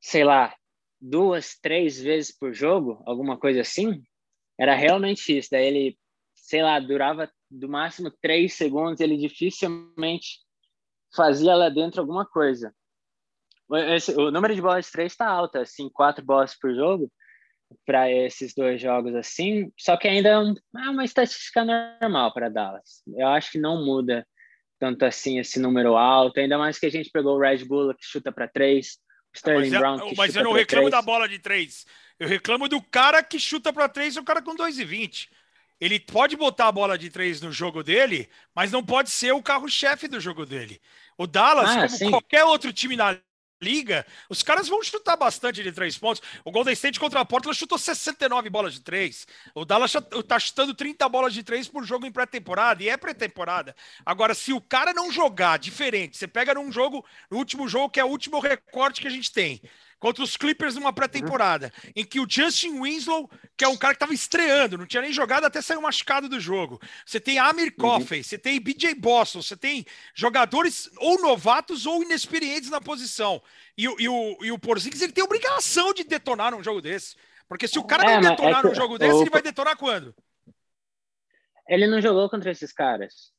sei lá, duas, três vezes por jogo, alguma coisa assim, era realmente isso. Daí ele, sei lá, durava do máximo três segundos, ele dificilmente fazia lá dentro alguma coisa. Esse, o número de bolas de três está alto, assim, quatro bolas por jogo para esses dois jogos assim, só que ainda é, um, é uma estatística normal para Dallas. Eu acho que não muda tanto assim esse número alto, ainda mais que a gente pegou o Red Bull que chuta para três, Sterling mas, Brown que Mas eu não reclamo da bola de três. Eu reclamo do cara que chuta para três, o cara com 2,20. Ele pode botar a bola de três no jogo dele, mas não pode ser o carro-chefe do jogo dele. O Dallas, ah, como sim. qualquer outro time na liga, os caras vão chutar bastante de três pontos. O Golden State contra a Portland chutou 69 bolas de três. O Dallas tá chutando 30 bolas de três por jogo em pré-temporada, e é pré-temporada. Agora, se o cara não jogar diferente, você pega num jogo, no último jogo, que é o último recorte que a gente tem contra os Clippers numa pré-temporada, em que o Justin Winslow, que é um cara que estava estreando, não tinha nem jogado até sair machucado do jogo. Você tem Amir uhum. Coffey, você tem BJ Boston, você tem jogadores ou novatos ou inexperientes na posição. E, e, o, e o Porzingis ele tem obrigação de detonar num jogo desse. Porque se o cara é, não é detonar é num jogo desse, o... ele vai detonar quando? Ele não jogou contra esses caras.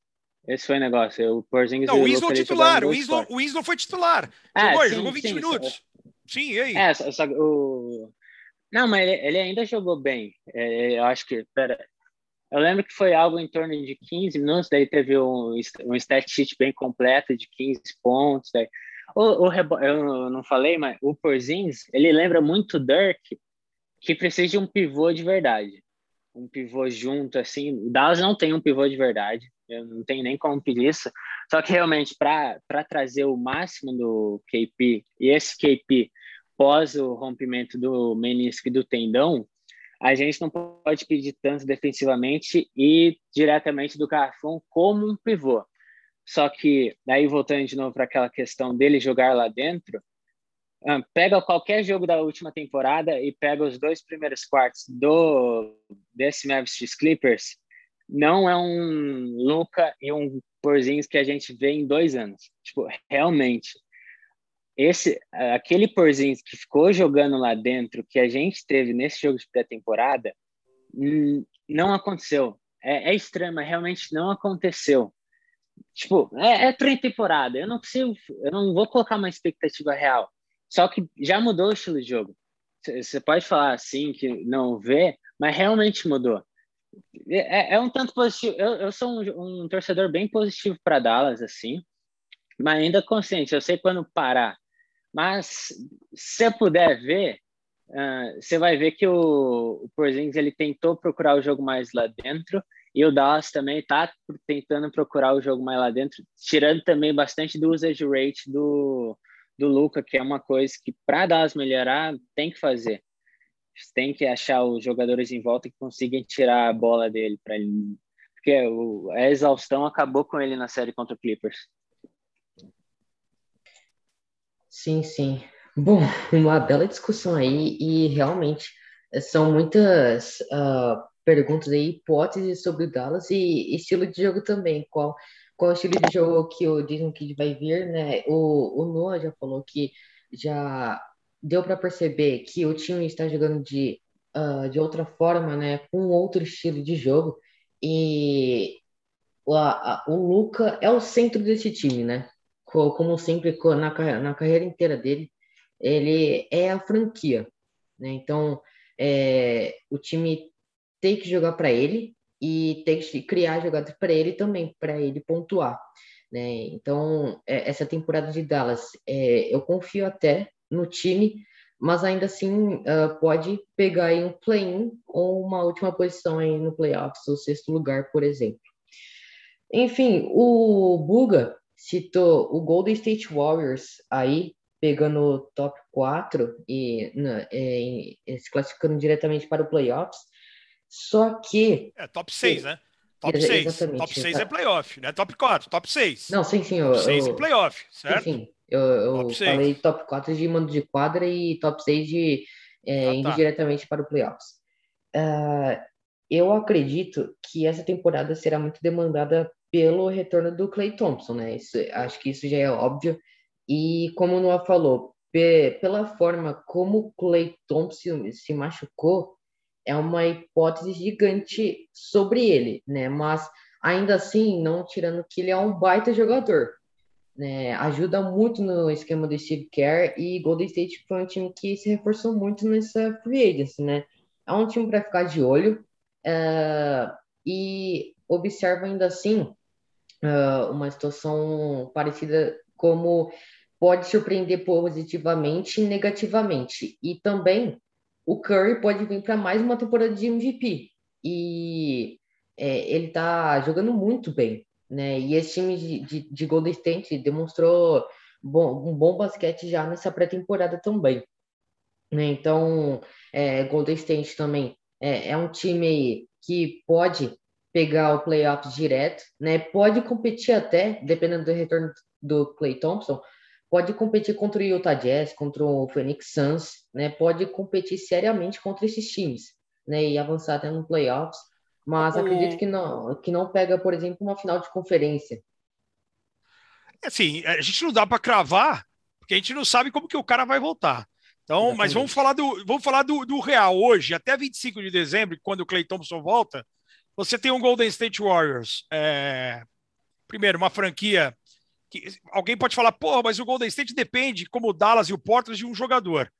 Esse foi o negócio. O Porzingis não, o Winslow titular. O Winslow, o Winslow foi titular. É, jogou, sim, jogou 20 sim, minutos. Sim, e aí? É, só, só, o... Não, mas ele, ele ainda jogou bem. É, eu acho que. Pera, eu lembro que foi algo em torno de 15 minutos, daí teve um, um stat sheet bem completo de 15 pontos. Daí. O, o. Eu não falei, mas o Porzins, ele lembra muito o Dirk, que precisa de um pivô de verdade. Um pivô junto, assim. O Dallas não tem um pivô de verdade. Eu não tenho nem como pedir isso. Só que realmente, para trazer o máximo do KP, e esse KP pós o rompimento do menisco e do tendão, a gente não pode pedir tanto defensivamente e diretamente do garrafão como um pivô. Só que, daí voltando de novo para aquela questão dele jogar lá dentro, pega qualquer jogo da última temporada e pega os dois primeiros quartos do desse Mavericks Clippers, não é um Luca e um Porzingis que a gente vê em dois anos. Tipo, realmente, esse aquele Porzingis que ficou jogando lá dentro, que a gente teve nesse jogo de pré-temporada, hum, não aconteceu. É, é estranho, mas realmente não aconteceu. Tipo, é, é pré-temporada. Eu não consigo, eu não vou colocar uma expectativa real. Só que já mudou o estilo de jogo. Você pode falar assim que não vê, mas realmente mudou. É, é um tanto positivo. Eu, eu sou um, um torcedor bem positivo para Dallas, assim, mas ainda consciente. Eu sei quando parar. Mas se eu puder ver, uh, você vai ver que o, o Porzingis ele tentou procurar o jogo mais lá dentro e o Dallas também está tentando procurar o jogo mais lá dentro, tirando também bastante do usage rate do, do Luca, que é uma coisa que para Dallas melhorar tem que fazer tem que achar os jogadores em volta que consigam tirar a bola dele para ele, porque a exaustão acabou com ele na série contra o Clippers. Sim, sim. Bom, uma bela discussão aí e realmente são muitas uh, perguntas aí, hipóteses sobre o Dallas e estilo de jogo também. Qual qual estilo de jogo que o Disney Kid vai vir, né? O, o Noah já falou que já deu para perceber que o time está jogando de, uh, de outra forma, né, com outro estilo de jogo, e o, a, o Luca é o centro desse time, né? Como sempre na, na carreira inteira dele, ele é a franquia, né? Então, é, o time tem que jogar para ele e tem que criar jogadas para ele também, para ele pontuar. Né? Então, é, essa temporada de Dallas, é, eu confio até no time, mas ainda assim uh, pode pegar aí um play-in ou uma última posição aí no playoffs, o sexto lugar, por exemplo. Enfim, o Buga citou o Golden State Warriors aí, pegando o top 4 e né, é, se classificando diretamente para o playoffs. Só que. É top 6, né? Top 6. Exatamente, top 6 é playoff, né? Top 4, top 6. Não, sim, sim. Top 6 é playoff, certo? Sim, sim. Eu, eu top falei top 4 de mando de quadra e top 6 de é, ah, indo tá. diretamente para o playoffs. Uh, eu acredito que essa temporada será muito demandada pelo retorno do Clay Thompson, né? Isso, acho que isso já é óbvio. E como o Noah falou, pela forma como o Clay Thompson se machucou, é uma hipótese gigante sobre ele, né? Mas ainda assim, não tirando que ele é um baita jogador né, ajuda muito no esquema do Steve Kerr e Golden State foi um time que se reforçou muito nessa free agency, né? É um time para ficar de olho uh, e observa ainda assim uh, uma situação parecida como pode surpreender positivamente e negativamente. E também o Curry pode vir para mais uma temporada de MVP e é, ele está jogando muito bem né? E esse time de, de, de Golden State demonstrou bom, um bom basquete já nessa pré-temporada também. Né? Então, é, Golden State também é, é um time que pode pegar o playoffs direto, né? Pode competir até, dependendo do retorno do Clay Thompson, pode competir contra o Utah Jazz, contra o Phoenix Suns, né? Pode competir seriamente contra esses times, né? E avançar até no playoffs. Mas acredito que não, que não pega, por exemplo, uma final de conferência. Assim, a gente não dá para cravar, porque a gente não sabe como que o cara vai voltar. Então, mas vamos falar do vamos falar do, do real hoje, até 25 de dezembro, quando o Clay Thompson volta, você tem um Golden State Warriors. É... Primeiro, uma franquia que alguém pode falar, porra, mas o Golden State depende, como o Dallas e o Portland, de um jogador.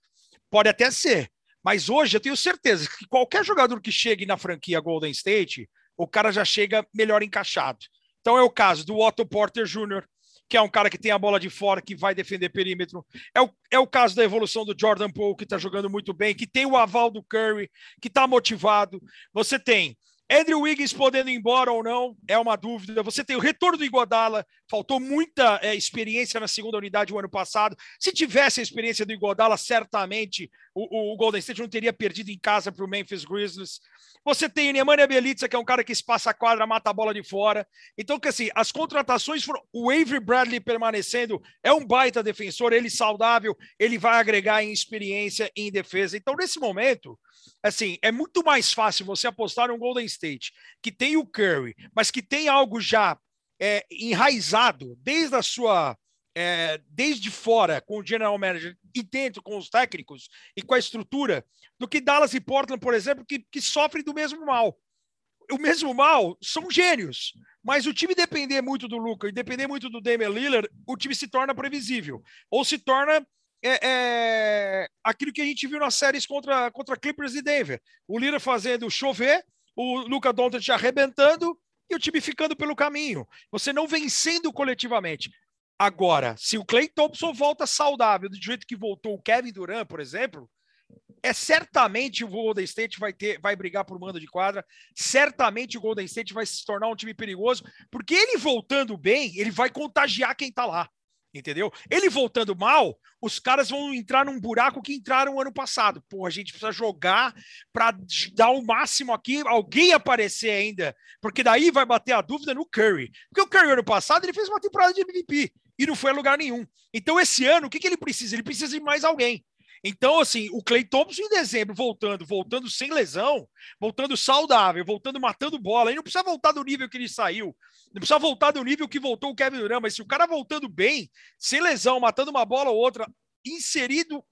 Pode até ser. Mas hoje eu tenho certeza que qualquer jogador que chegue na franquia Golden State, o cara já chega melhor encaixado. Então é o caso do Otto Porter Jr., que é um cara que tem a bola de fora, que vai defender perímetro. É o, é o caso da evolução do Jordan Poole, que está jogando muito bem, que tem o aval do Curry, que está motivado. Você tem Andrew Wiggins podendo ir embora ou não é uma dúvida. Você tem o retorno do Igodala, faltou muita é, experiência na segunda unidade o ano passado. Se tivesse a experiência do Igodala, certamente o, o Golden State não teria perdido em casa para o Memphis Grizzlies. Você tem o Nemanja Bjelica, que é um cara que espaça a quadra, mata a bola de fora. Então, que assim, as contratações foram. O Avery Bradley permanecendo é um baita defensor, ele saudável, ele vai agregar em experiência em defesa. Então, nesse momento, assim, é muito mais fácil você apostar no Golden State, que tem o Curry, mas que tem algo já é, enraizado desde a sua. É, desde fora com o general manager e dentro com os técnicos e com a estrutura, do que Dallas e Portland, por exemplo, que, que sofrem do mesmo mal. O mesmo mal são gênios, mas o time depender muito do Luca e depender muito do Damian Lillard, o time se torna previsível ou se torna é, é, aquilo que a gente viu nas séries contra, contra Clippers e Denver. O Lira fazendo chover, o Luca Doncic arrebentando e o time ficando pelo caminho. Você não vencendo coletivamente. Agora, se o Clay Thompson volta saudável do jeito que voltou o Kevin Durant, por exemplo, é certamente o Golden State vai ter, vai brigar por mando de quadra. Certamente o Golden State vai se tornar um time perigoso, porque ele voltando bem, ele vai contagiar quem tá lá. Entendeu? Ele voltando mal, os caras vão entrar num buraco que entraram ano passado. Pô, a gente precisa jogar para dar o máximo aqui, alguém aparecer ainda, porque daí vai bater a dúvida no Curry. Porque o Curry ano passado ele fez uma temporada de MVP e não foi a lugar nenhum. Então esse ano, o que, que ele precisa? Ele precisa de mais alguém. Então, assim, o Clay Thompson em dezembro voltando, voltando sem lesão, voltando saudável, voltando matando bola, ele não precisa voltar do nível que ele saiu, não precisa voltar do nível que voltou o Kevin Durant, mas se o cara voltando bem, sem lesão, matando uma bola ou outra, inserido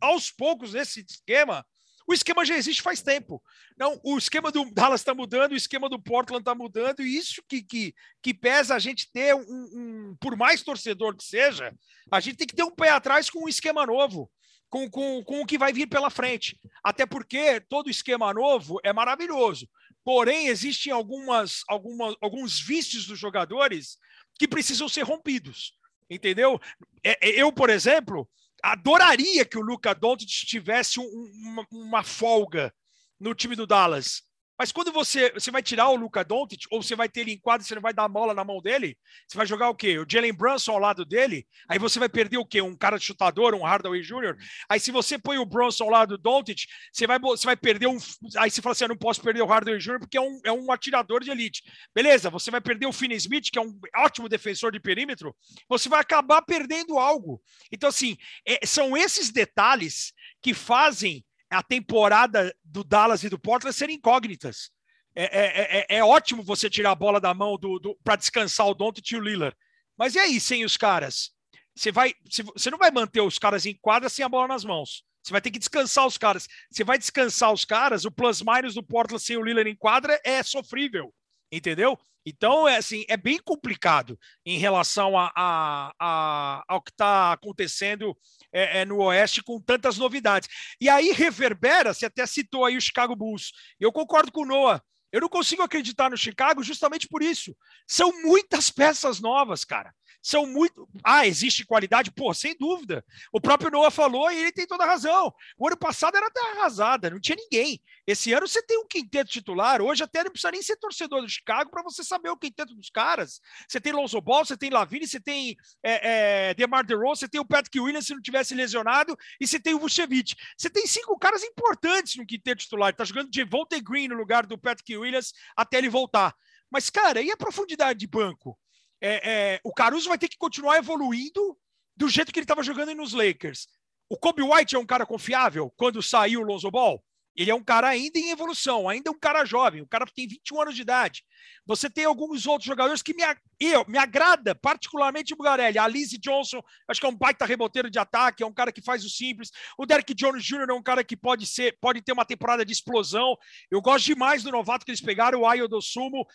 aos poucos nesse esquema, o esquema já existe faz tempo. Não, o esquema do Dallas está mudando, o esquema do Portland está mudando, e isso que, que, que pesa a gente ter um, um, por mais torcedor que seja, a gente tem que ter um pé atrás com um esquema novo com, com, com o que vai vir pela frente. Até porque todo esquema novo é maravilhoso. Porém, existem algumas, algumas, alguns vícios dos jogadores que precisam ser rompidos. Entendeu? É, é, eu, por exemplo, adoraria que o Luca Doncic tivesse um, uma, uma folga no time do Dallas. Mas quando você, você vai tirar o Luca Doncic, ou você vai ter ele em quadro você não vai dar a bola na mão dele, você vai jogar o quê? O Jalen Brunson ao lado dele, aí você vai perder o quê? Um cara de chutador, um Hardaway Jr. Aí se você põe o Brunson ao lado do Doncic, você vai, você vai perder um... Aí você fala assim, eu não posso perder o Hardaway Jr. porque é um, é um atirador de elite. Beleza, você vai perder o Finney Smith, que é um ótimo defensor de perímetro, você vai acabar perdendo algo. Então, assim, é, são esses detalhes que fazem a temporada do Dallas e do Portland serem incógnitas. É, é, é, é, ótimo você tirar a bola da mão do, do para descansar o Doncic e o Lillard. Mas e aí, sem os caras? Você, vai, você não vai manter os caras em quadra sem a bola nas mãos. Você vai ter que descansar os caras. Você vai descansar os caras, o plus-minus do Portland sem o Lillard em quadra é sofrível. Entendeu? Então, é assim, é bem complicado em relação a, a, a ao que está acontecendo é, é, no Oeste com tantas novidades. E aí reverbera, você até citou aí o Chicago Bulls. Eu concordo com o Noah. Eu não consigo acreditar no Chicago justamente por isso. São muitas peças novas, cara. São muito. Ah, existe qualidade? Pô, sem dúvida. O próprio Noah falou e ele tem toda a razão. O ano passado era terra arrasada, não tinha ninguém. Esse ano você tem um quinteto titular. Hoje até não precisa nem ser torcedor do Chicago para você saber o quinteto dos caras. Você tem Lonzo Ball, você tem Lavine, você tem é, é, DeMar DeRozan, você tem o Patrick Williams se não tivesse lesionado e você tem o Vucevic. Você tem cinco caras importantes no quinteto titular. Está jogando de Volta Green no lugar do Patrick Williams até ele voltar. Mas, cara, e a profundidade de banco? É, é, o Caruso vai ter que continuar evoluindo do jeito que ele estava jogando nos Lakers. O Kobe White é um cara confiável quando saiu o Lonzo Ball? Ele é um cara ainda em evolução, ainda um cara jovem, um cara que tem 21 anos de idade. Você tem alguns outros jogadores que me, eu, me agrada, particularmente o Bugarelli. A Lizzie Johnson, acho que é um baita reboteiro de ataque, é um cara que faz o simples. O Derek Jones Jr. é um cara que pode ser, pode ter uma temporada de explosão. Eu gosto demais do novato que eles pegaram, o Ayo do Sumo.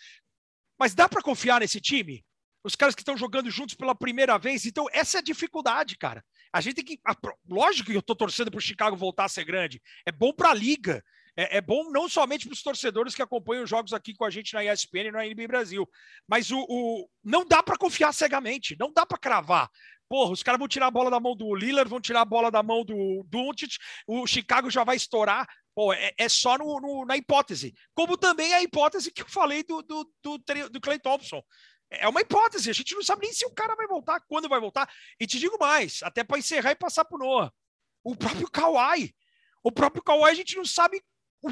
Mas dá para confiar nesse time? Os caras que estão jogando juntos pela primeira vez. Então, essa é a dificuldade, cara. A gente tem que. Lógico que eu estou torcendo para o Chicago voltar a ser grande. É bom para a liga. É, é, bom não somente para os torcedores que acompanham os jogos aqui com a gente na ESPN e na NBA Brasil. Mas o, o não dá para confiar cegamente, não dá para cravar. Porra, os caras vão tirar a bola da mão do Lillard, vão tirar a bola da mão do Doncic, o Chicago já vai estourar. Pô, é, é só no, no, na hipótese. Como também a hipótese que eu falei do, do, do, do Clay Thompson. É uma hipótese, a gente não sabe nem se o cara vai voltar, quando vai voltar. E te digo mais, até para encerrar e passar para o Noah. O próprio Kawhi. O próprio Kawhi, a gente não sabe o,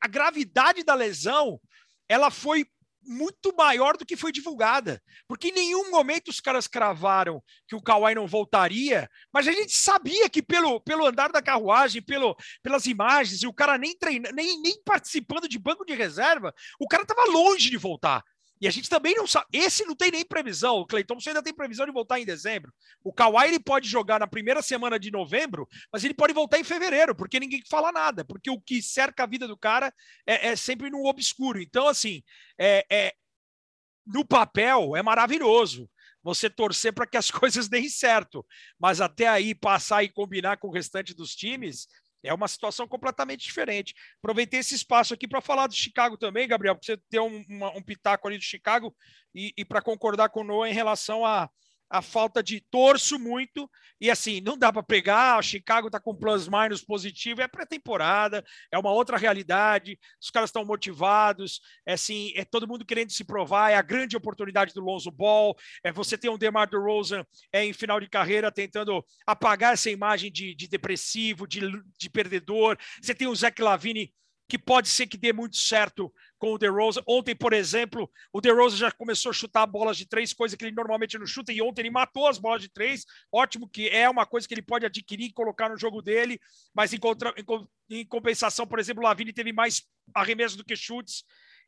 a gravidade da lesão. Ela foi muito maior do que foi divulgada. Porque em nenhum momento os caras cravaram que o Kawhi não voltaria, mas a gente sabia que pelo, pelo andar da carruagem, pelo, pelas imagens, e o cara nem treinando, nem, nem participando de banco de reserva, o cara estava longe de voltar. E a gente também não sabe. Esse não tem nem previsão. O Cleiton ainda tem previsão de voltar em dezembro. O Kawhi ele pode jogar na primeira semana de novembro, mas ele pode voltar em fevereiro, porque ninguém fala nada. Porque o que cerca a vida do cara é, é sempre no obscuro. Então, assim, é, é, no papel é maravilhoso você torcer para que as coisas deem certo. Mas até aí passar e combinar com o restante dos times é uma situação completamente diferente. Aproveitei esse espaço aqui para falar do Chicago também, Gabriel, porque você tem um, uma, um pitaco ali do Chicago e, e para concordar com o Noah em relação a, a falta de torço muito e assim não dá para pegar. O Chicago está com plus minus positivo, é pré-temporada, é uma outra realidade. Os caras estão motivados, é assim, é todo mundo querendo se provar. É a grande oportunidade do Lonzo Ball. É você ter um DeMar DeRozan é, em final de carreira tentando apagar essa imagem de, de depressivo, de, de perdedor. Você tem o Zach Lavine que pode ser que dê muito certo com o DeRozan. Ontem, por exemplo, o DeRozan já começou a chutar bolas de três, coisa que ele normalmente não chuta, e ontem ele matou as bolas de três. Ótimo que é uma coisa que ele pode adquirir e colocar no jogo dele, mas em, contra, em, compensação, por exemplo, o Lavini teve mais arremessos do que chutes.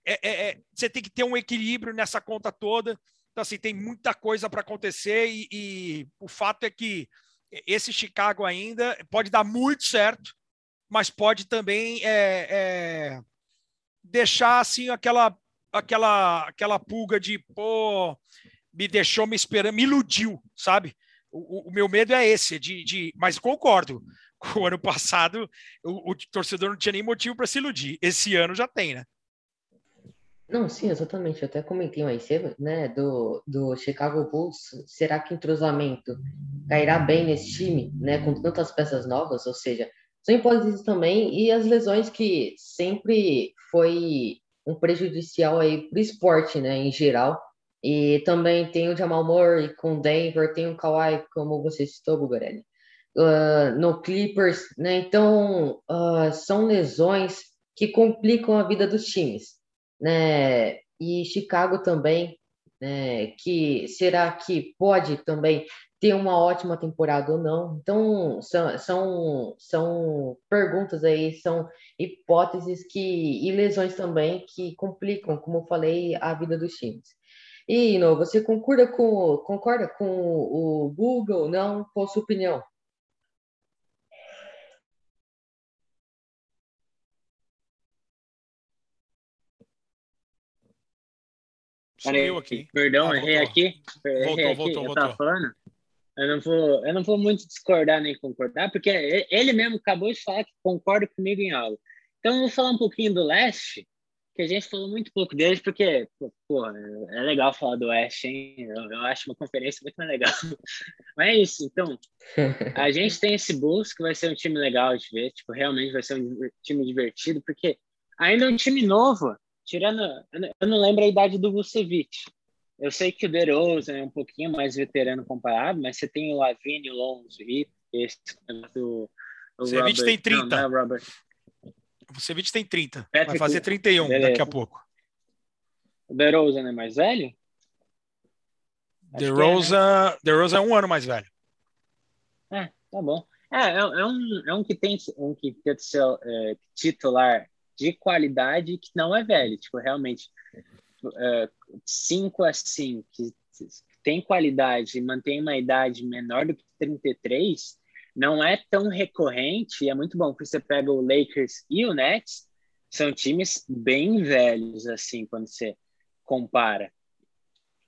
É, é, é, você tem que ter um equilíbrio nessa conta toda. Então, assim, tem muita coisa para acontecer e, e o fato é que esse Chicago ainda pode dar muito certo mas pode também é, é, deixar assim aquela aquela aquela pulga de pô me deixou me esperando me iludiu sabe o, o meu medo é esse de, de mas concordo o ano passado o, o torcedor não tinha nem motivo para se iludir esse ano já tem né não, sim, exatamente. Eu até comentei mais cedo, né, do, do Chicago Bulls. Será que entrosamento cairá bem nesse time, né, com tantas peças novas? Ou seja, são hipóteses também, e as lesões que sempre foi um prejudicial aí para o esporte, né, em geral. E também tem o Jamal Murray com Denver, tem o Kawhi, como você citou, Bugarelli, uh, no Clippers, né? Então, uh, são lesões que complicam a vida dos times, né? E Chicago também, né? Que será que pode também ter uma ótima temporada ou não. Então, são, são, são perguntas aí, são hipóteses que, e lesões também que complicam, como eu falei, a vida dos times. E, Ino, você concorda com, concorda com o Google? Não? Qual sua opinião? Sumiu aqui. Perdão, ah, errei aqui. Errei voltou, aqui. voltou, eu voltou. falando? Eu não vou, eu não vou muito discordar nem concordar, porque ele mesmo acabou de falar que concorda comigo em algo. Então, eu vou falar um pouquinho do leste, que a gente falou muito pouco deles, porque, pô, é legal falar do West, hein? Eu, eu, acho uma conferência muito mais legal. Mas é isso, então, a gente tem esse Bulls que vai ser um time legal de ver, tipo, realmente vai ser um time divertido, porque ainda é um time novo, tirando, eu não lembro a idade do Vucevic. Eu sei que o DeRozan é um pouquinho mais veterano comparado, mas você tem o Lavigne, o Lonzo e esse do... O Vucevic tem 30. Não, não é Robert. O Vucevic tem 30. Patrick, vai fazer 31 beleza. daqui a pouco. O DeRozan é mais velho? DeRozan é, né? DeRozan é um ano mais velho. É, tá bom. É, é, é um, é um que tem um que seu é, titular de qualidade que não é velho. Tipo, realmente, é, cinco assim, que tem qualidade e mantém uma idade menor do que 33, não é tão recorrente, e é muito bom, porque você pega o Lakers e o Nets, são times bem velhos, assim, quando você compara.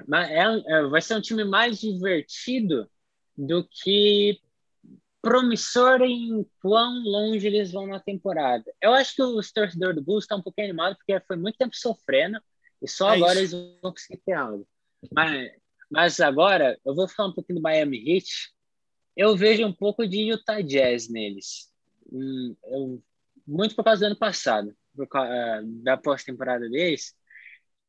Mas é, é, vai ser um time mais divertido do que promissor em quão longe eles vão na temporada. Eu acho que os torcedores do Bulls estão um pouquinho animados, porque foi muito tempo sofrendo, e só é agora isso. eles vão conseguir ter algo. Mas, mas agora, eu vou falar um pouquinho do Miami Heat, eu vejo um pouco de Utah Jazz neles. Hum, eu, muito por causa do ano passado, por uh, da pós-temporada deles,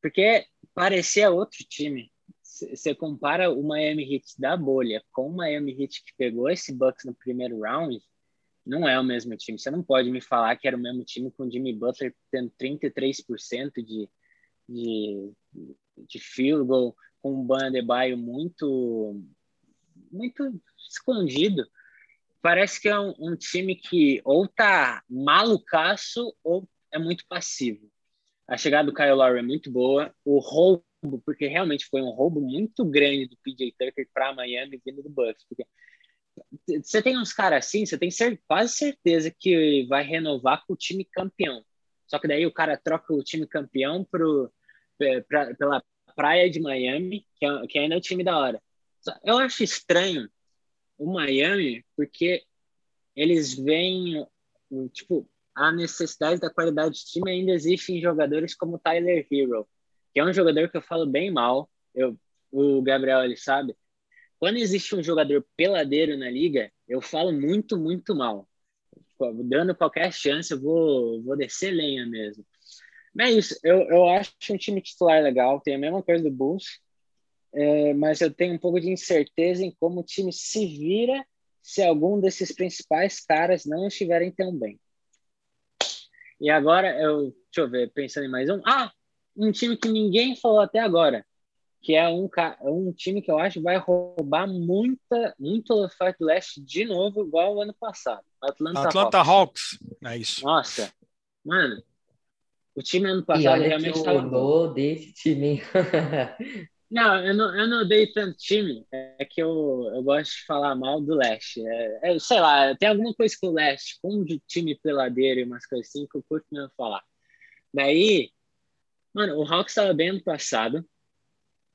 porque parecia outro time. Você compara o Miami Heat da bolha com o Miami Heat que pegou esse Bucks no primeiro round, não é o mesmo time. Você não pode me falar que era o mesmo time com o Jimmy Butler tendo 33% de, de, de field goal, com o Ban Adebayo muito muito escondido. Parece que é um, um, time que ou tá malucaço ou é muito passivo. A chegada do Kyle Lowry é muito boa. O roubo, porque realmente foi um roubo muito grande do PJ Tucker para Miami vindo do Bucks. Porque você tem uns caras assim, você tem quase certeza que vai renovar com o time campeão. Só que daí o cara troca o time campeão pro, pra, pela praia de Miami, que, é, que ainda é o time da hora. Eu acho estranho o Miami, porque eles veem, tipo, a necessidade da qualidade de time ainda existe em jogadores como Tyler Hero, que é um jogador que eu falo bem mal. Eu, o Gabriel, ele sabe. Quando existe um jogador peladeiro na liga, eu falo muito, muito mal. Dando qualquer chance, eu vou, vou descer lenha mesmo. Mas é isso, eu, eu acho um time titular legal, tem a mesma coisa do Bulls, é, mas eu tenho um pouco de incerteza em como o time se vira se algum desses principais caras não estiverem tão bem. E agora, eu, deixa eu ver, pensando em mais um. Ah, um time que ninguém falou até agora, que é um, um time que eu acho que vai roubar muita, muito fight do leste de novo, igual o ano passado. Atlanta, Atlanta Hawks. Hawks. É isso. Nossa, mano, o time ano passado realmente estava. desse time. Não, eu não, eu não odeio tanto time. É que eu, eu gosto de falar mal do Leste. É, é, sei lá, tem alguma coisa com o Leste, com de time peladeiro e umas coisas assim que eu curto mesmo falar. Daí, mano, o Hawks estava bem ano passado.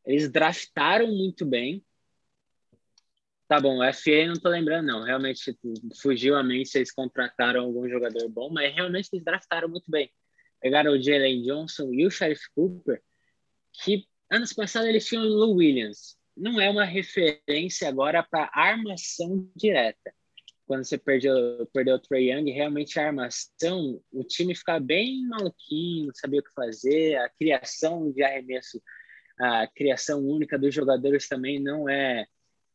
Eles draftaram muito bem. Tá bom, o FA não tô lembrando, não. Realmente tipo, fugiu a mente se eles contrataram algum jogador bom, mas realmente eles draftaram muito bem. Pegaram o Jalen Johnson e o Sheriff Cooper, que Anos passados eles tinham o Lou Williams. Não é uma referência agora para armação direta. Quando você perdeu, perdeu o Trey Young, realmente a armação, o time fica bem maluquinho, não sabia o que fazer, a criação de arremesso, a criação única dos jogadores também não é,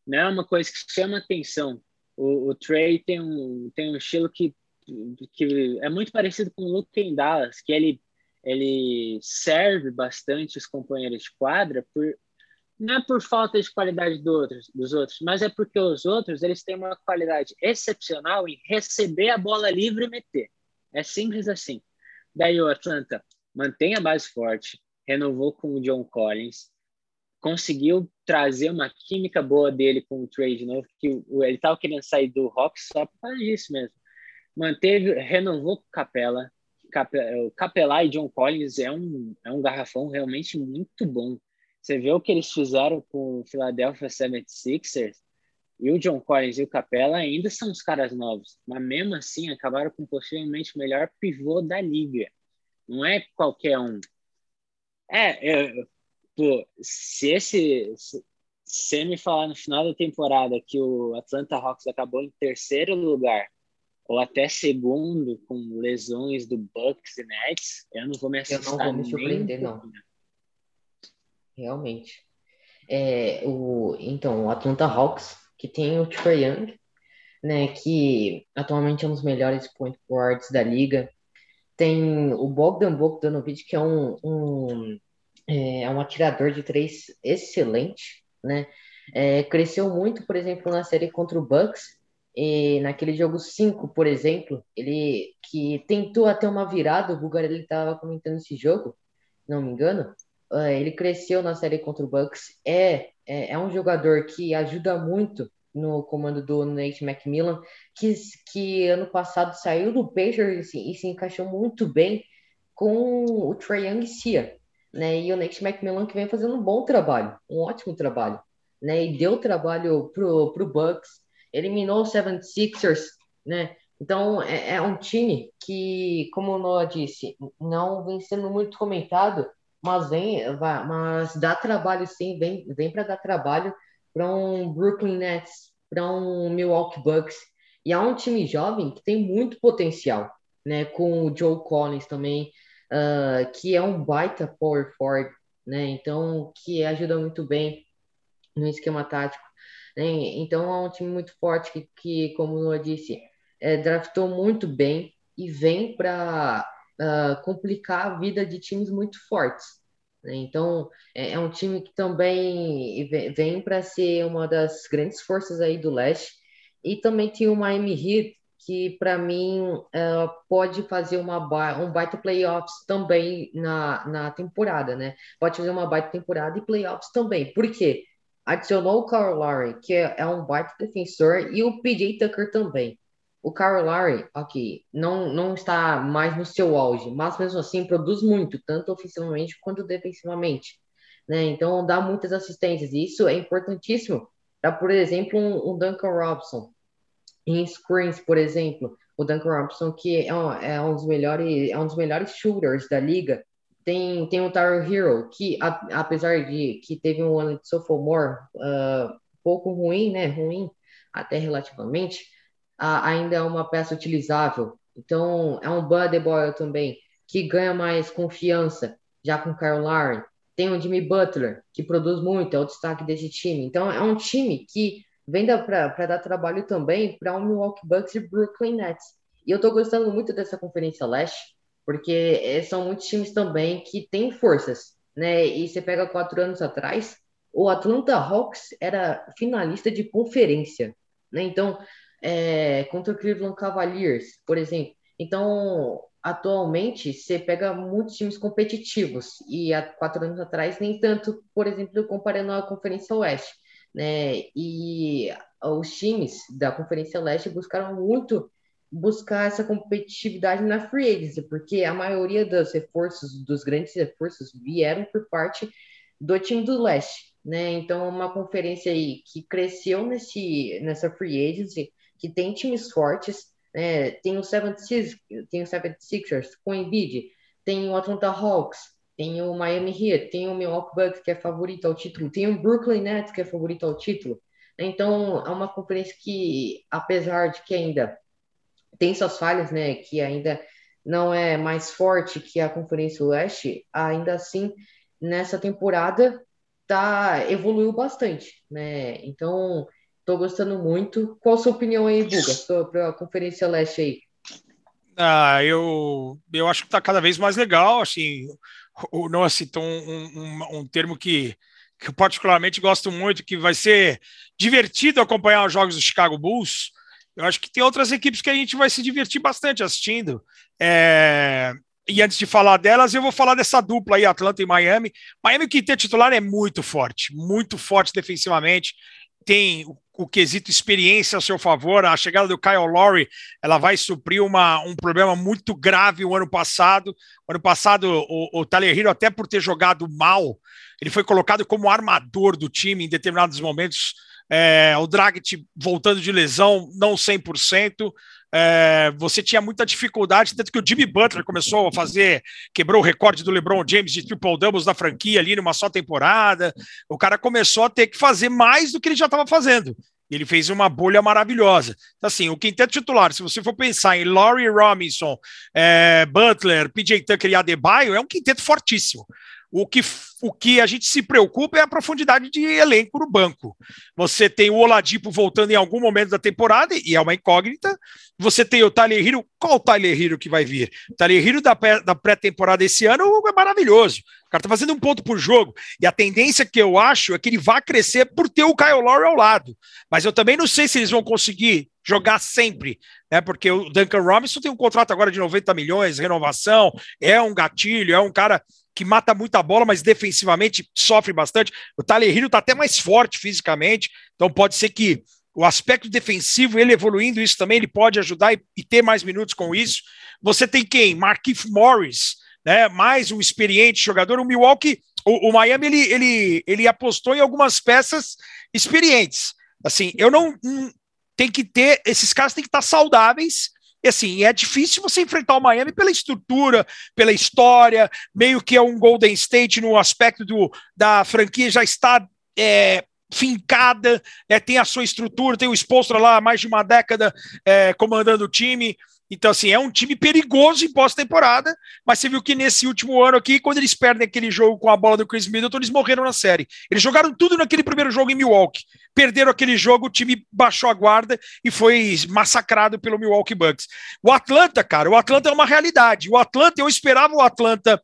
não é uma coisa que chama atenção. O, o Trey tem um, tem um estilo que, que é muito parecido com o Luke em Dallas, que ele ele serve bastante os companheiros de quadra por não é por falta de qualidade do outros, dos outros, mas é porque os outros eles têm uma qualidade excepcional em receber a bola livre e meter. É simples assim. Daí o Atlanta mantém a base forte, renovou com o John Collins, conseguiu trazer uma química boa dele com o Trey de novo, que ele estava querendo sair do Hawks só por causa disso mesmo. Manteve, renovou com Capela, o Capelá e John Collins é um, é um garrafão realmente muito bom. Você vê o que eles fizeram com o Philadelphia 76ers e o John Collins e o Capela ainda são os caras novos, mas mesmo assim acabaram com possivelmente o melhor pivô da liga. Não é qualquer um. É, é pô, se esse. Se, se me falar no final da temporada que o Atlanta Hawks acabou em terceiro lugar ou até segundo com lesões do Bucks e Nets, eu não vou me assustar. Eu não vou me surpreender, não. Realmente. É, o, então, o Atlanta Hawks, que tem o Trae Young, né, que atualmente é um dos melhores point guards da liga. Tem o Bogdan Bogdanovic, que é um, um, é, é um atirador de três excelente, né? É, cresceu muito, por exemplo, na série contra o Bucks, e naquele jogo 5, por exemplo, ele que tentou até uma virada, o Bulgarelli estava comentando esse jogo, não me engano, ele cresceu na série contra o Bucks, é, é, é, um jogador que ajuda muito no comando do Nate McMillan, que, que ano passado saiu do Pacers assim, e se encaixou muito bem com o Trae Young e né, e o Nate McMillan que vem fazendo um bom trabalho, um ótimo trabalho, né, e deu trabalho pro, pro Bucks, eliminou o 76ers, né? Então, é, é, um time que, como o Noah disse, não vem sendo muito comentado, mas vem, mas dá trabalho sim, vem, vem para dar trabalho para um Brooklyn Nets, para um Milwaukee Bucks. E é um time jovem que tem muito potencial, né? Com o Joe Collins também, uh, que é um baita power forward, né? Então, que ajuda muito bem no esquema tático. Né? Então é um time muito forte que, que como eu disse, é, draftou muito bem e vem para uh, complicar a vida de times muito fortes. Né? Então é, é, um time que também vem, para ser uma das grandes forças aí do leste. E também tem o Miami Heat, que para mim uh, pode fazer uma um baita playoffs também na, na temporada, né? Pode fazer uma baita temporada e playoffs também. Por quê? adicionou o Kyle Lowry, que é, é um baita defensor, e o PJ Tucker também. O Kyle Lowry, ok, não, não está mais no seu auge, mas mesmo assim produz muito, tanto ofensivamente quanto defensivamente. Né? Então dá muitas assistências, e isso é importantíssimo para, por exemplo, um, um, Duncan Robson. Em screens, por exemplo, o Duncan Robson, que é um, é um, dos, melhores, é um dos melhores shooters da liga, tem, tem o Tyler Hero, que a, apesar de que teve um ano de sophomore uh, pouco ruim, né? Ruim até relativamente, ainda é uma peça utilizável. Então, é um Buddy também, que ganha mais confiança, já com Kyle Lowry. Tem o Jimmy Butler, que produz muito, é o destaque desse time. Então, é um time que vem para dar trabalho também para o Milwaukee Bucks e Brooklyn Nets. E eu estou gostando muito dessa Conferência Leste porque é, são muitos times também que têm forças, né? E você pega quatro anos atrás, o Atlanta Hawks era finalista de conferência, né? Então, é, contra o Cleveland Cavaliers, por exemplo. Então, atualmente, você pega muitos times competitivos e há quatro anos atrás nem tanto, por exemplo, comparando a Conferência Oeste, né? E os times da Conferência Leste buscaram muito buscar essa competitividade na free agency, porque a maioria dos reforços, dos grandes reforços, vieram por parte do time do leste, né? Então, uma conferência aí que cresceu nesse, nessa free agency, que tem times fortes, né? Tem o 76ers, tem o 76ers com Embiid, tem o Atlanta Hawks, tem o Miami Heat, tem o Milwaukee Bucks, que é favorito ao título, tem o Brooklyn Nets, que é favorito ao título. Então, é uma conferência que, apesar de que ainda tem suas falhas, né? Que ainda não é mais forte que a Conferência Oeste, ainda assim, nessa temporada, tá, evoluiu bastante, né? Então, tô gostando muito. Qual a sua opinião aí, Buga, sobre a Conferência Leste aí? Ah, eu, eu acho que está cada vez mais legal, assim, o Noah citou um, um, um termo que, que eu particularmente gosto muito, que vai ser divertido acompanhar os jogos do Chicago Bulls, eu acho que tem outras equipes que a gente vai se divertir bastante assistindo. É... E antes de falar delas, eu vou falar dessa dupla aí, Atlanta e Miami. Miami, que tem titular, é muito forte, muito forte defensivamente. Tem o, o quesito experiência a seu favor. A chegada do Kyle Lowry, ela vai suprir uma, um problema muito grave o ano passado. O ano passado, o, o até por ter jogado mal, ele foi colocado como armador do time em determinados momentos é, o Dragic voltando de lesão, não 100%. É, você tinha muita dificuldade, tanto que o Jimmy Butler começou a fazer, quebrou o recorde do LeBron James de triple doubles da franquia ali numa só temporada. O cara começou a ter que fazer mais do que ele já estava fazendo. Ele fez uma bolha maravilhosa. Então, assim, o quinteto titular, se você for pensar em Laurie Robinson, é, Butler, PJ Tucker e Adebayo, é um quinteto fortíssimo. O que, o que a gente se preocupa é a profundidade de elenco no banco. Você tem o Oladipo voltando em algum momento da temporada, e é uma incógnita. Você tem o Tyler Hero. Qual o Tyler Hero que vai vir? O Tyler Hero da, da pré-temporada esse ano é maravilhoso. O cara tá fazendo um ponto por jogo. E a tendência que eu acho é que ele vai crescer por ter o Kyle Lowry ao lado. Mas eu também não sei se eles vão conseguir jogar sempre, né? Porque o Duncan Robinson tem um contrato agora de 90 milhões, renovação, é um gatilho, é um cara que mata muita bola, mas defensivamente sofre bastante. O Tyler Hero está até mais forte fisicamente, então pode ser que o aspecto defensivo, ele evoluindo isso também, ele pode ajudar e, e ter mais minutos com isso. Você tem quem? Marquise Morris, né? Mais um experiente jogador. O Milwaukee, o, o Miami, ele, ele, ele apostou em algumas peças experientes. Assim, eu não, não tem que ter, esses caras têm que estar saudáveis e assim, é difícil você enfrentar o Miami pela estrutura, pela história, meio que é um Golden State no aspecto do, da franquia já está é, fincada, é, tem a sua estrutura, tem o Spolstra lá há mais de uma década é, comandando o time. Então, assim, é um time perigoso em pós-temporada, mas você viu que nesse último ano aqui, quando eles perdem aquele jogo com a bola do Chris Middleton, eles morreram na série. Eles jogaram tudo naquele primeiro jogo em Milwaukee. Perderam aquele jogo, o time baixou a guarda e foi massacrado pelo Milwaukee Bucks. O Atlanta, cara, o Atlanta é uma realidade. O Atlanta, eu esperava o Atlanta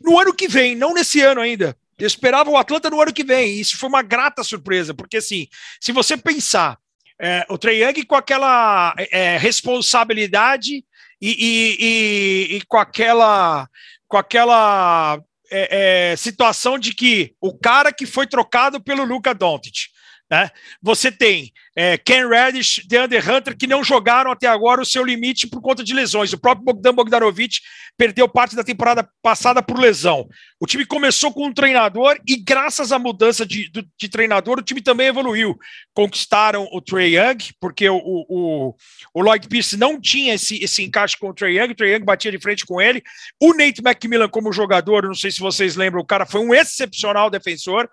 no ano que vem, não nesse ano ainda. Eu esperava o Atlanta no ano que vem. E isso foi uma grata surpresa, porque assim, se você pensar é, o Trey Young com aquela é, responsabilidade e, e, e, e, com aquela, com aquela é, é situação de que o cara que foi trocado pelo Luca Doncic, né? Você tem é, Ken Reddish, DeAndre Hunter, que não jogaram até agora o seu limite por conta de lesões. O próprio Bogdan Bogdanovic perdeu parte da temporada passada por lesão. O time começou com um treinador e, graças à mudança de, de, treinador, o time também evoluiu. Conquistaram o Trey Young, porque o, o, o Lloyd Pierce não tinha esse, esse encaixe com o Trey Young, o Trey Young batia de frente com ele. O Nate McMillan, como jogador, não sei se vocês lembram, o cara foi um excepcional defensor.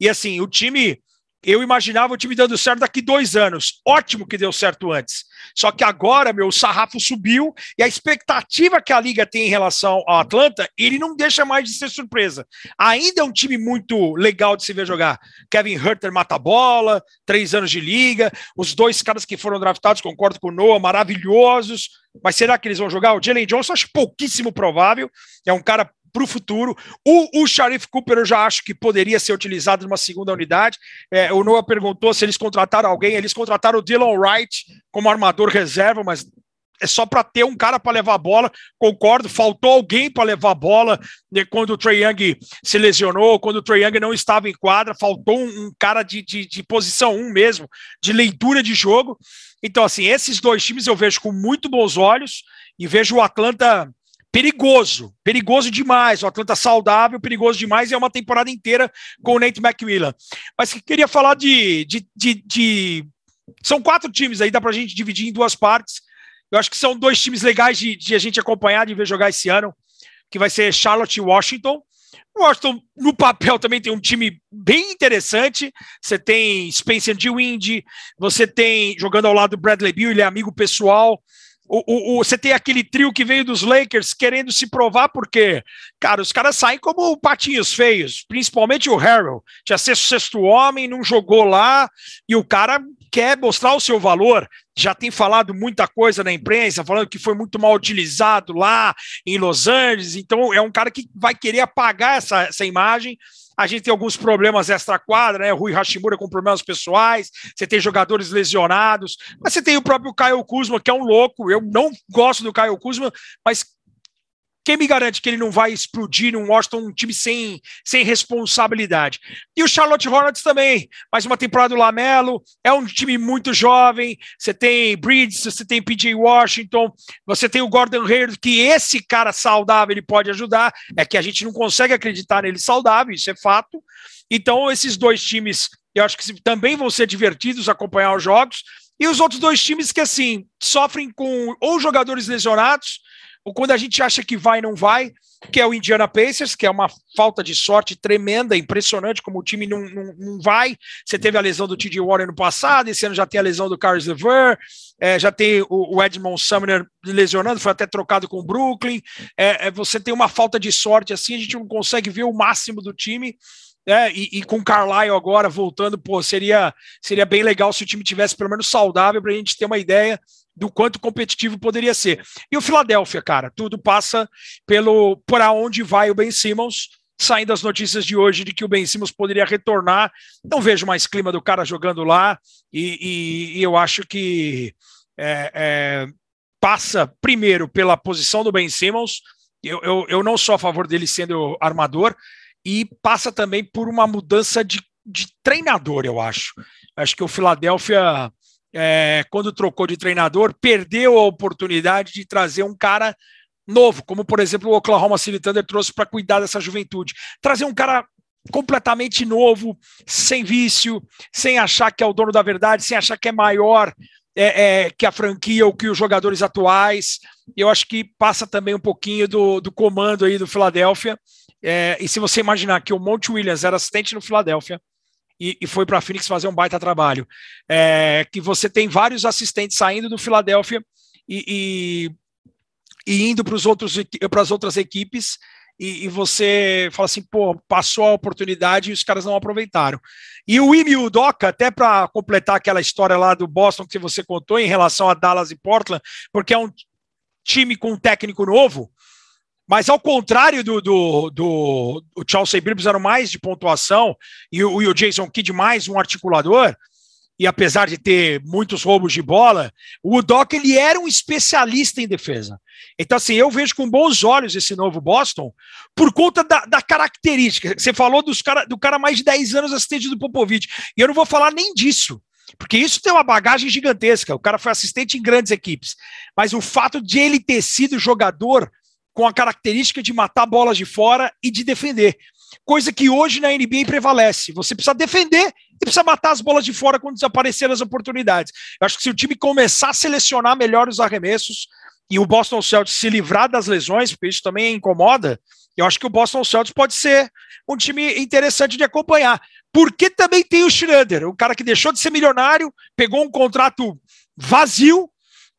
E assim, o time eu imaginava o time dando certo daqui dois anos. Ótimo que deu certo antes. Só que agora, meu, o sarrafo subiu e a expectativa que a liga tem em relação ao Atlanta, ele não deixa mais de ser surpresa. Ainda é um time muito legal de se ver jogar. Kevin Herter mata bola, três anos de liga. Os dois caras que foram draftados, concordo com o Noah, maravilhosos. Mas será que eles vão jogar? O Jalen Johnson acho pouquíssimo provável. É um cara para o futuro. O Sharif Cooper eu já acho que poderia ser utilizado numa segunda unidade. É, o Noah perguntou se eles contrataram alguém. Eles contrataram o Dylan Wright como armador reserva, mas é só para ter um cara para levar a bola. Concordo, faltou alguém para levar a bola né, quando o Trey Young se lesionou, quando o Trey Young não estava em quadra, faltou um, um cara de, de, de, posição 1 mesmo, de leitura de jogo. Então, assim, esses dois times eu vejo com muito bons olhos e vejo o Atlanta perigoso, perigoso demais. O Atlanta saudável, perigoso demais, e é uma temporada inteira com o Nate McMillan. Mas que queria falar de, de, de, de, São quatro times aí, dá para a gente dividir em duas partes. Eu acho que são dois times legais de, de a gente acompanhar, de ver jogar esse ano, que vai ser Charlotte e Washington. Washington, no papel, também tem um time bem interessante. Você tem Spencer DeWind, você tem, jogando ao lado do Bradley Bill, ele é amigo pessoal. O, o, o, você tem aquele trio que veio dos Lakers querendo se provar, porque, cara, os caras saem como patinhos feios, principalmente o Harrell. Tinha ser sexto homem, não jogou lá, e o cara quer mostrar o seu valor. Já tem falado muita coisa na imprensa, falando que foi muito mal utilizado lá em Los Angeles, então é um cara que vai querer apagar essa, essa imagem. A gente tem alguns problemas extra-quadra, né? Rui Hashimura com problemas pessoais, você tem jogadores lesionados, mas você tem o próprio Caio Kuzma, que é um louco. Eu não gosto do Caio Kuzma, mas quem me garante que ele não vai explodir num Washington, um time sem, sem responsabilidade? E o Charlotte Hornets também, mais uma temporada do Lamelo, é um time muito jovem, você tem Bridges, você tem PJ Washington, você tem o Gordon Hayward, que esse cara saudável ele pode ajudar, é que a gente não consegue acreditar nele saudável, isso é fato. Então, esses dois times, eu acho que também vão ser divertidos acompanhar os jogos, e os outros dois times que, assim, sofrem com ou jogadores lesionados, ou quando a gente acha que vai, não vai, que é o Indiana Pacers, que é uma falta de sorte tremenda, impressionante como o time não, não, não vai. Você teve a lesão do T.J. Warren no passado, esse ano já tem a lesão do Carlos LeVer, é, já tem o, o, Edmond Sumner lesionando, foi até trocado com o Brooklyn. É, é, você tem uma falta de sorte assim, a gente não consegue ver o máximo do time. É, e, e, com o Carlisle agora voltando, pô, seria, seria bem legal se o time tivesse pelo menos saudável para a gente ter uma ideia do quanto competitivo poderia ser. E o Philadelphia, cara, tudo passa pelo por onde vai o Ben Simmons. Saindo as notícias de hoje de que o Ben Simmons poderia retornar, não vejo mais clima do cara jogando lá, e, e, e eu acho que é, é, passa primeiro pela posição do Ben Simmons. Eu, eu, eu não sou a favor dele sendo armador, e passa também por uma mudança de, de treinador, eu acho. Acho que o Philadelphia é, quando trocou de treinador, perdeu a oportunidade de trazer um cara novo, como por exemplo o Oklahoma City Thunder trouxe para cuidar dessa juventude. Trazer um cara completamente novo, sem vício, sem achar que é o dono da verdade, sem achar que é maior é, é, que a franquia ou que os jogadores atuais. Eu acho que passa também um pouquinho do, do comando aí do Philadelphia. É, e se você imaginar que o Monte Williams era assistente no Philadelphia, e, e foi para a Phoenix fazer um baita trabalho. É, que você tem vários assistentes saindo do Philadelphia e, e, e indo para as outras equipes. E, e, você fala assim, pô, passou a oportunidade e os caras não aproveitaram. E o Imi Udoka, até para completar aquela história lá do Boston que você contou em relação a Dallas e Portland, porque é um time com um técnico novo, mas ao contrário do, do, do o Chelsea era mais de pontuação e o, e o Jason Kidd mais um articulador, e apesar de ter muitos roubos de bola, o Udoka ele era um especialista em defesa. Então, assim, eu vejo com bons olhos esse novo Boston por conta da, da característica. Você falou dos cara, do cara mais de 10 anos assistente do Popovich, e eu não vou falar nem disso. Porque isso tem uma bagagem gigantesca. O cara foi assistente em grandes equipes. Mas o fato de ele ter sido jogador com a característica de matar bolas de fora e de defender. Coisa que hoje na NBA prevalece. Você precisa defender e precisa matar as bolas de fora quando desaparecer as oportunidades. Eu acho que se o time começar a selecionar melhor os arremessos e o Boston Celtics se livrar das lesões, porque isso também incomoda, eu acho que o Boston Celtics pode ser um time interessante de acompanhar. Porque também tem o Schroeder, o cara que deixou de ser milionário, pegou um contrato vazio,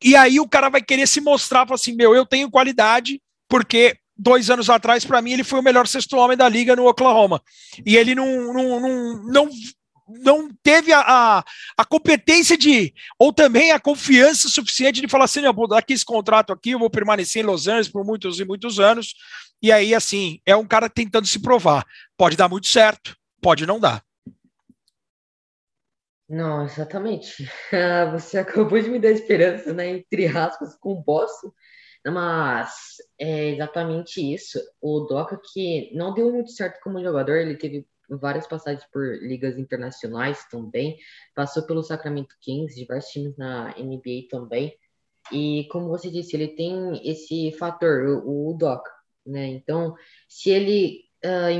e aí o cara vai querer se mostrar, assim, meu, eu tenho qualidade, porque dois anos atrás, para mim, ele foi o melhor sexto homem da liga no Oklahoma. E ele não, não, não, não, não teve a, a, a, competência de, ou também a confiança suficiente de falar assim: eu vou dar aqui esse contrato aqui, eu vou permanecer em Los Angeles por muitos e muitos anos. E aí, assim, é um cara tentando se provar. Pode dar muito certo, pode não dar. Não, exatamente. Você acabou de me dar esperança, né? Entre aspas, com o Boston. Mas é exatamente isso. O Doca que não deu muito certo como jogador, ele teve várias passagens por ligas internacionais também, passou pelo Sacramento Kings, diversos times na NBA também. E como você disse, ele tem esse fator, o, o Doca, né? Então, se ele uh,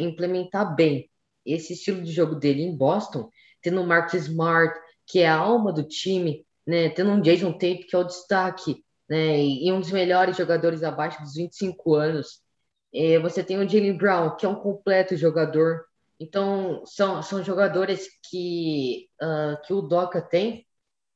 implementar bem esse estilo de jogo dele em Boston, tendo o Marcus Smart, que é a alma do time, né? Tendo um Jason Tate, que é o destaque, né? E um dos melhores jogadores abaixo dos 25 anos. E você tem o Jalen Brown, que é um completo jogador. Então, são, são jogadores que, uh, que o Doca tem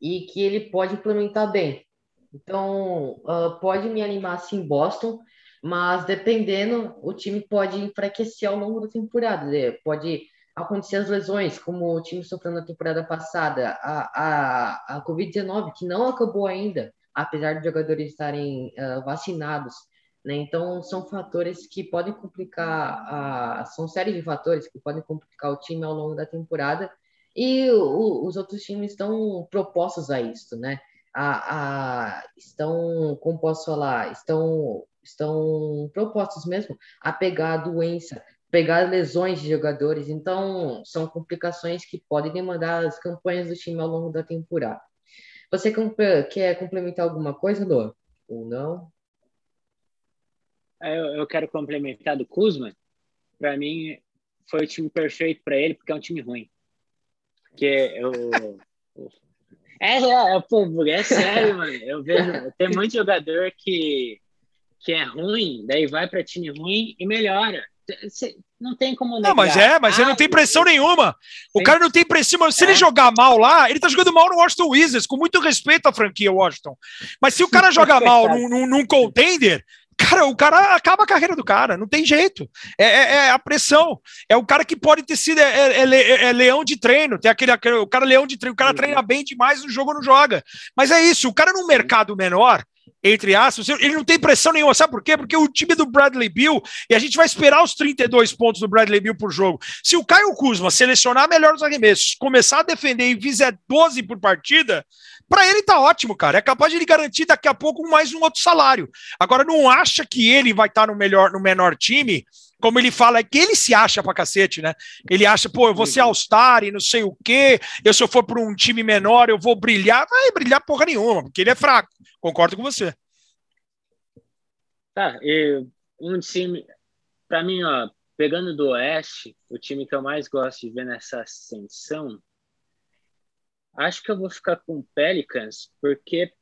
e que ele pode implementar bem. Então, uh, pode me animar sim Boston, mas dependendo, o time pode enfraquecer ao longo da temporada. Né? Pode acontecer as lesões, como o time sofreu na temporada passada, a, a, a Covid-19, que não acabou ainda, apesar de jogadores estarem uh, vacinados. Né? Então, são fatores que podem complicar, são séries de fatores que podem complicar o time ao longo da temporada. E o, os outros times estão propostos a isso, né? A, a, estão, como posso falar, estão, estão propostos mesmo a pegar a doença, pegar lesões de jogadores. Então, são complicações que podem demandar as campanhas do time ao longo da temporada. Você quer complementar alguma coisa, Lô? Ou não? É, eu, eu quero complementar do Kuzma. Para mim, foi o time perfeito para ele, porque é um time ruim. Porque eu, É, é, pô, é sério, mano. Eu vejo, tem muito jogador que, que é ruim, daí vai para time ruim e melhora. Não tem como negar. Não, mas é, mas ah, ele não tem pressão nenhuma. O cara não tem pressão. Se é. ele jogar mal lá, ele tá jogando mal no Washington Wizards, com muito respeito à franquia Washington. Mas se o cara joga mal num, num, num contender, Cara, o cara acaba a carreira do cara, não tem jeito. É, é, é a pressão. É o cara que pode ter sido é, é, é, é leão de treino. Tem aquele, aquele, o cara leão de treino, o cara treina bem demais no jogo não joga. Mas é isso, o cara num mercado menor, entre aspas, ele não tem pressão nenhuma. Sabe por quê? Porque o time do Bradley Bill, e a gente vai esperar os 32 pontos do Bradley Bill por jogo. Se o Caio Kuzma selecionar melhor os arremessos, começar a defender e fizer 12 por partida, para ele tá ótimo, cara. É capaz de ele garantir daqui a pouco mais um outro salário. Agora, não acha que ele vai estar tá no melhor, no menor time como ele fala, é que ele se acha pra cacete, né? Ele acha, pô, eu vou ser All-Star e não sei o quê, eu se eu for para um time menor eu vou brilhar. Vai brilhar porra nenhuma, porque ele é fraco. Concordo com você. Tá, e um time, para mim, ó, pegando do Oeste, o time que eu mais gosto de ver nessa ascensão, acho que eu vou ficar com o Pelicans, porque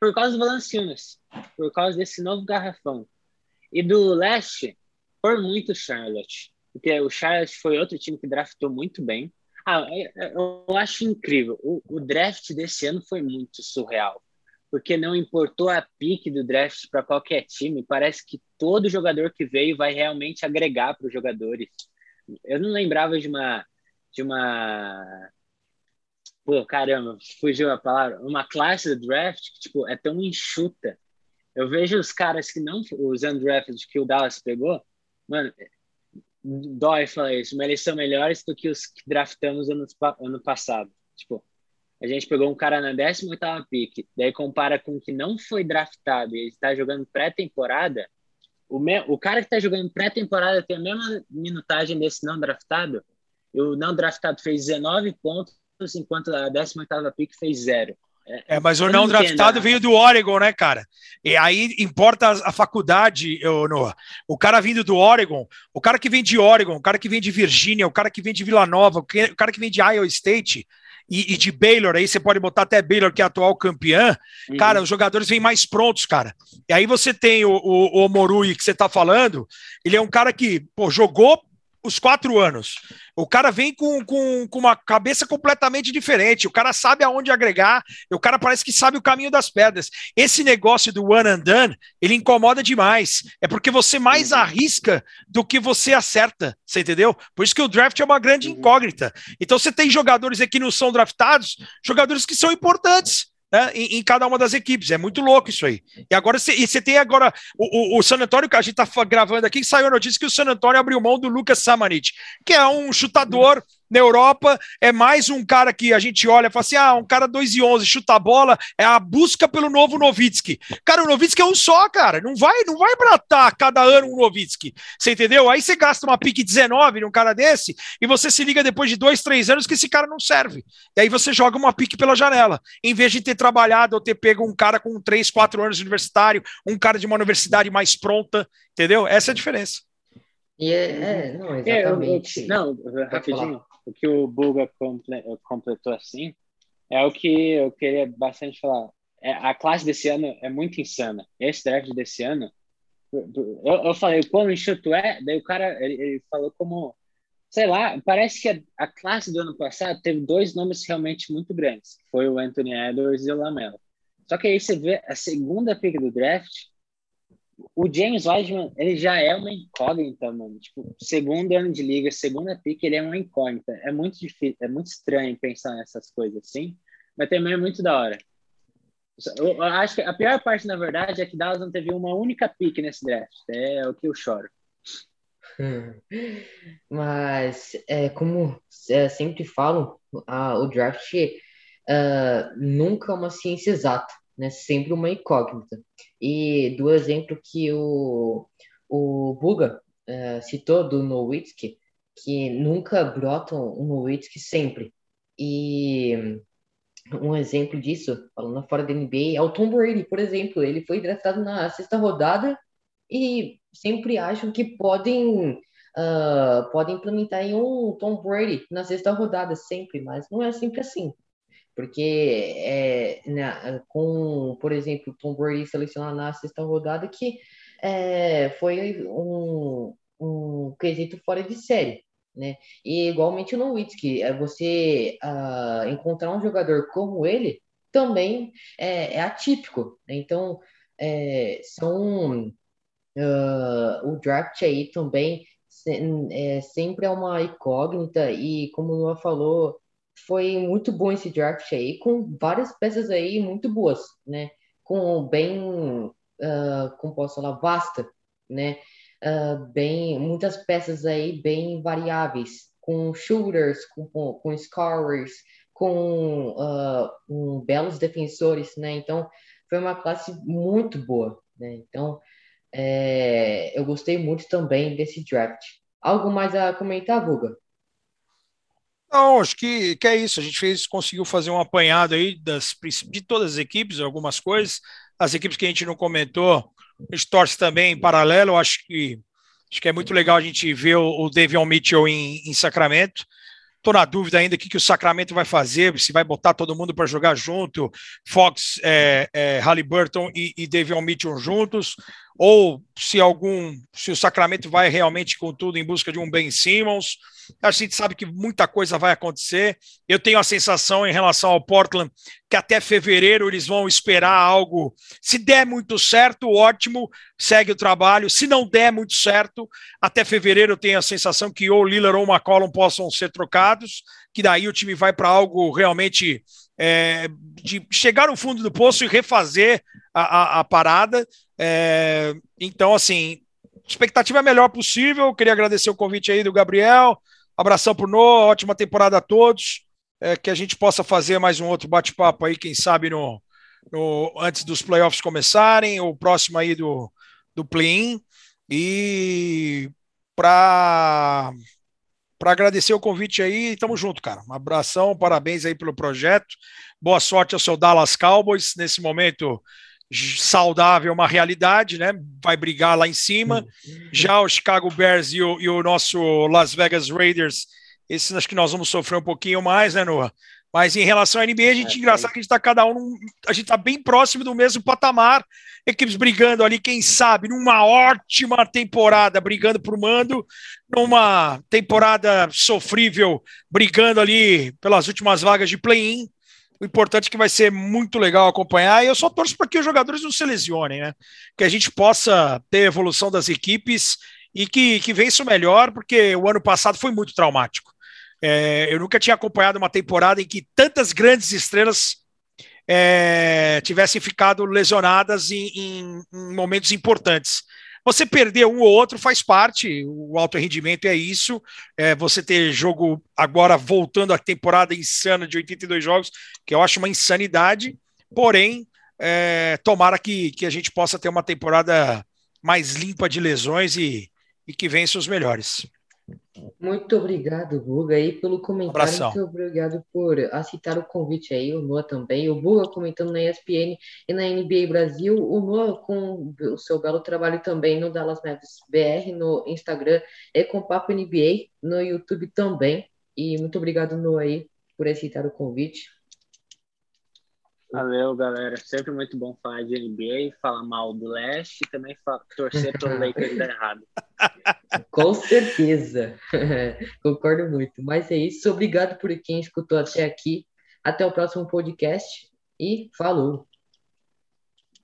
por causa do Valanciunas, por causa desse novo garrafão. E do Leste, por muito Charlotte, porque o Charlotte foi outro time que draftou muito bem. Ah, é, é, eu acho incrível. O, o draft desse ano foi muito surreal porque não importou a pique do draft para qualquer time. Parece que todo jogador que veio vai realmente agregar para os jogadores. Eu não lembrava de uma de uma pô, caramba, fugiu a palavra, uma classe do draft que tipo é tão enxuta. Eu vejo os caras que não os undrafted que o Dallas pegou, mano, dói falar isso, mas eles são melhores do que os que draftamos ano, ano passado. Tipo, a gente pegou um cara na 18ª pick, daí compara com o que não foi draftado e ele está jogando pré-temporada, o, o cara que está jogando pré-temporada tem a mesma minutagem desse não draftado, e o não draftado fez 19 pontos, enquanto a 18ª pick fez zero. É, é, mas o não draftado veio do Oregon, né, cara? E aí importa a, a faculdade, eu, Noah. O cara vindo do Oregon, o cara que vem de Oregon, o cara que vem de Virgínia, o cara que vem de Vila Nova, o cara que vem de Iowa State, e, e, de Baylor, aí você pode botar até Baylor, que é atual campeã, uhum. cara, os jogadores vêm mais prontos, cara. E aí você tem o, o, o Morui, que você tá falando, ele é um cara que, pô, jogou os quatro anos. O cara vem com, com, com, uma cabeça completamente diferente. O cara sabe aonde agregar. O cara parece que sabe o caminho das pedras. Esse negócio do one and done, ele incomoda demais. É porque você mais uhum. arrisca do que você acerta. Você entendeu? Por isso que o draft é uma grande uhum. incógnita. Então você tem jogadores aqui que não são draftados, jogadores que são importantes né, em, em, cada uma das equipes. É muito louco isso aí. E agora você tem agora o, o, o, San Antonio, que a gente está gravando aqui, saiu a notícia que o San Antonio abriu mão do Lucas Samanit, que é um chutador na Europa é mais um cara que a gente olha e fala assim: ah, um cara 2 e 11, chuta a bola, é a busca pelo novo Novitsky. Cara, o Novitsky é um só, cara. Não vai, não vai bratar cada ano um Novitsky. Você entendeu? Aí você gasta uma pique 19 num cara desse e você se liga depois de dois, três anos que esse cara não serve. E aí você joga uma pique pela janela. Em vez de ter trabalhado ou ter pego um cara com 3, 4 anos de universitário, um cara de uma universidade mais pronta, entendeu? Essa é a diferença. E é, é não, exatamente. É, eu, não, rapidinho o que o Buga comple completou assim é o que eu queria bastante falar. É, a classe desse ano é muito insana. Esse draft desse ano, eu, eu falei, quão enxuto é? Daí o cara, ele, ele, falou como, sei lá, parece que a, a, classe do ano passado teve dois nomes realmente muito grandes, foi o Anthony Edwards e o Lamelo. Só que aí você vê a segunda pick do draft, o James Wiseman, ele já é uma incógnita, mano. Tipo, segundo ano de liga, segunda pick, ele é uma incógnita. É muito difícil, é muito estranho pensar nessas coisas assim, mas também é muito da hora. Eu acho que a pior parte, na verdade, é que Dallas não teve uma única pick nesse draft. É o que eu choro. Mas, é, como é, sempre falo, a, o draft uh, nunca é uma ciência exata né? Sempre uma incógnita. E do exemplo que o, o Buga uh, citou do Nowitzki, que nunca brotam um Nowitzki sempre. E um exemplo disso, falando fora da NBA, é o Tom Brady, por exemplo. Ele foi draftado na sexta rodada e sempre acham que podem uh, podem implementar em um Tom Brady na sexta rodada, sempre, mas não é sempre assim Porque é, né, com, por exemplo, Tom Brady selecionado na sexta rodada, que é, foi um, um quesito fora de série. Né? E igualmente no Nowitzki, é você uh, encontrar um jogador como ele também é, é atípico. Né? Então, é, são uh, o draft aí também é, sempre é uma incógnita e como o Noah falou, foi muito bom esse draft aí, com várias peças aí muito boas, né? Com bem, uh, como posso falar, vasta, né? Uh, bem, muitas peças aí bem variáveis, com shooters, com, com, scorers, com uh, belos defensores, né? Então, foi uma classe muito boa, né? Então, é, eu gostei muito também desse draft. Algo mais a comentar, Guga? Não, acho que, que é isso. A gente fez, conseguiu fazer um apanhado aí das, de todas as equipes, algumas coisas. As equipes que a gente não comentou, a gente torce também em paralelo. Acho que, acho que é muito legal a gente ver o, o Davion Mitchell em, em Sacramento. Estou na dúvida ainda o que, que o Sacramento vai fazer, se vai botar todo mundo para jogar junto, Fox, é, é, Halliburton e, e Davion Mitchell juntos, ou se algum, se o Sacramento vai realmente com tudo em busca de um Ben Simmons. A gente sabe que muita coisa vai acontecer. Eu tenho a sensação em relação ao Portland que até fevereiro eles vão esperar algo. Se der muito certo, ótimo, segue o trabalho. Se não der muito certo, até fevereiro eu tenho a sensação que ou Lillard ou McCollum possam ser trocados, que daí o time vai para algo realmente é, de chegar no fundo do poço e refazer a, a, a parada. É, então, assim, expectativa é a melhor possível. Queria agradecer o convite aí do Gabriel. Abração pro Noah, ótima temporada a todos. É, que a gente possa fazer mais um outro bate-papo aí, quem sabe, no, no, antes dos playoffs começarem, ou próximo aí do, do play-in. E para para agradecer o convite aí, tamo junto, cara. Um abração, parabéns aí pelo projeto. Boa sorte ao seu Dallas Cowboys nesse momento saudável, uma realidade, né? Vai brigar lá em cima. Já o Chicago Bears e o, e o nosso Las Vegas Raiders, esses acho que nós vamos sofrer um pouquinho mais, né, Noah? Mas em relação à NBA, a gente é, engraçado que a gente está cada um, a gente está bem próximo do mesmo patamar, equipes brigando ali, quem sabe, numa ótima temporada, brigando por mando, numa temporada sofrível, brigando ali pelas últimas vagas de play-in. O importante é que vai ser muito legal acompanhar. E eu só torço para que os jogadores não se lesionem, né? Que a gente possa ter evolução das equipes e que, que vença o melhor, porque o ano passado foi muito traumático. É, eu nunca tinha acompanhado uma temporada em que tantas grandes estrelas é, tivessem ficado lesionadas em, em, em, momentos importantes. Você perder um ou outro faz parte, o alto rendimento é isso. É, você ter jogo agora voltando à temporada insana de 82 jogos, que eu acho uma insanidade, porém, é, tomara que, que a gente possa ter uma temporada mais limpa de lesões e, e que vença os melhores. Muito obrigado, Buga, aí pelo comentário. Abração. Muito obrigado por aceitar o convite aí, o Noah também. O Buga comentando na ESPN e na NBA Brasil. O Noah com o seu belo trabalho também no Dallas Mavericks BR, no Instagram e com Papo NBA, no YouTube também. E muito obrigado, Noah, aí, por aceitar o convite. Valeu, galera. Sempre muito bom falar de NBA, falar mal do leste e também torcer pelo Lakers dar errado. Com certeza. Concordo muito. Mas é isso. Obrigado por quem escutou até aqui. Até o próximo podcast e falou.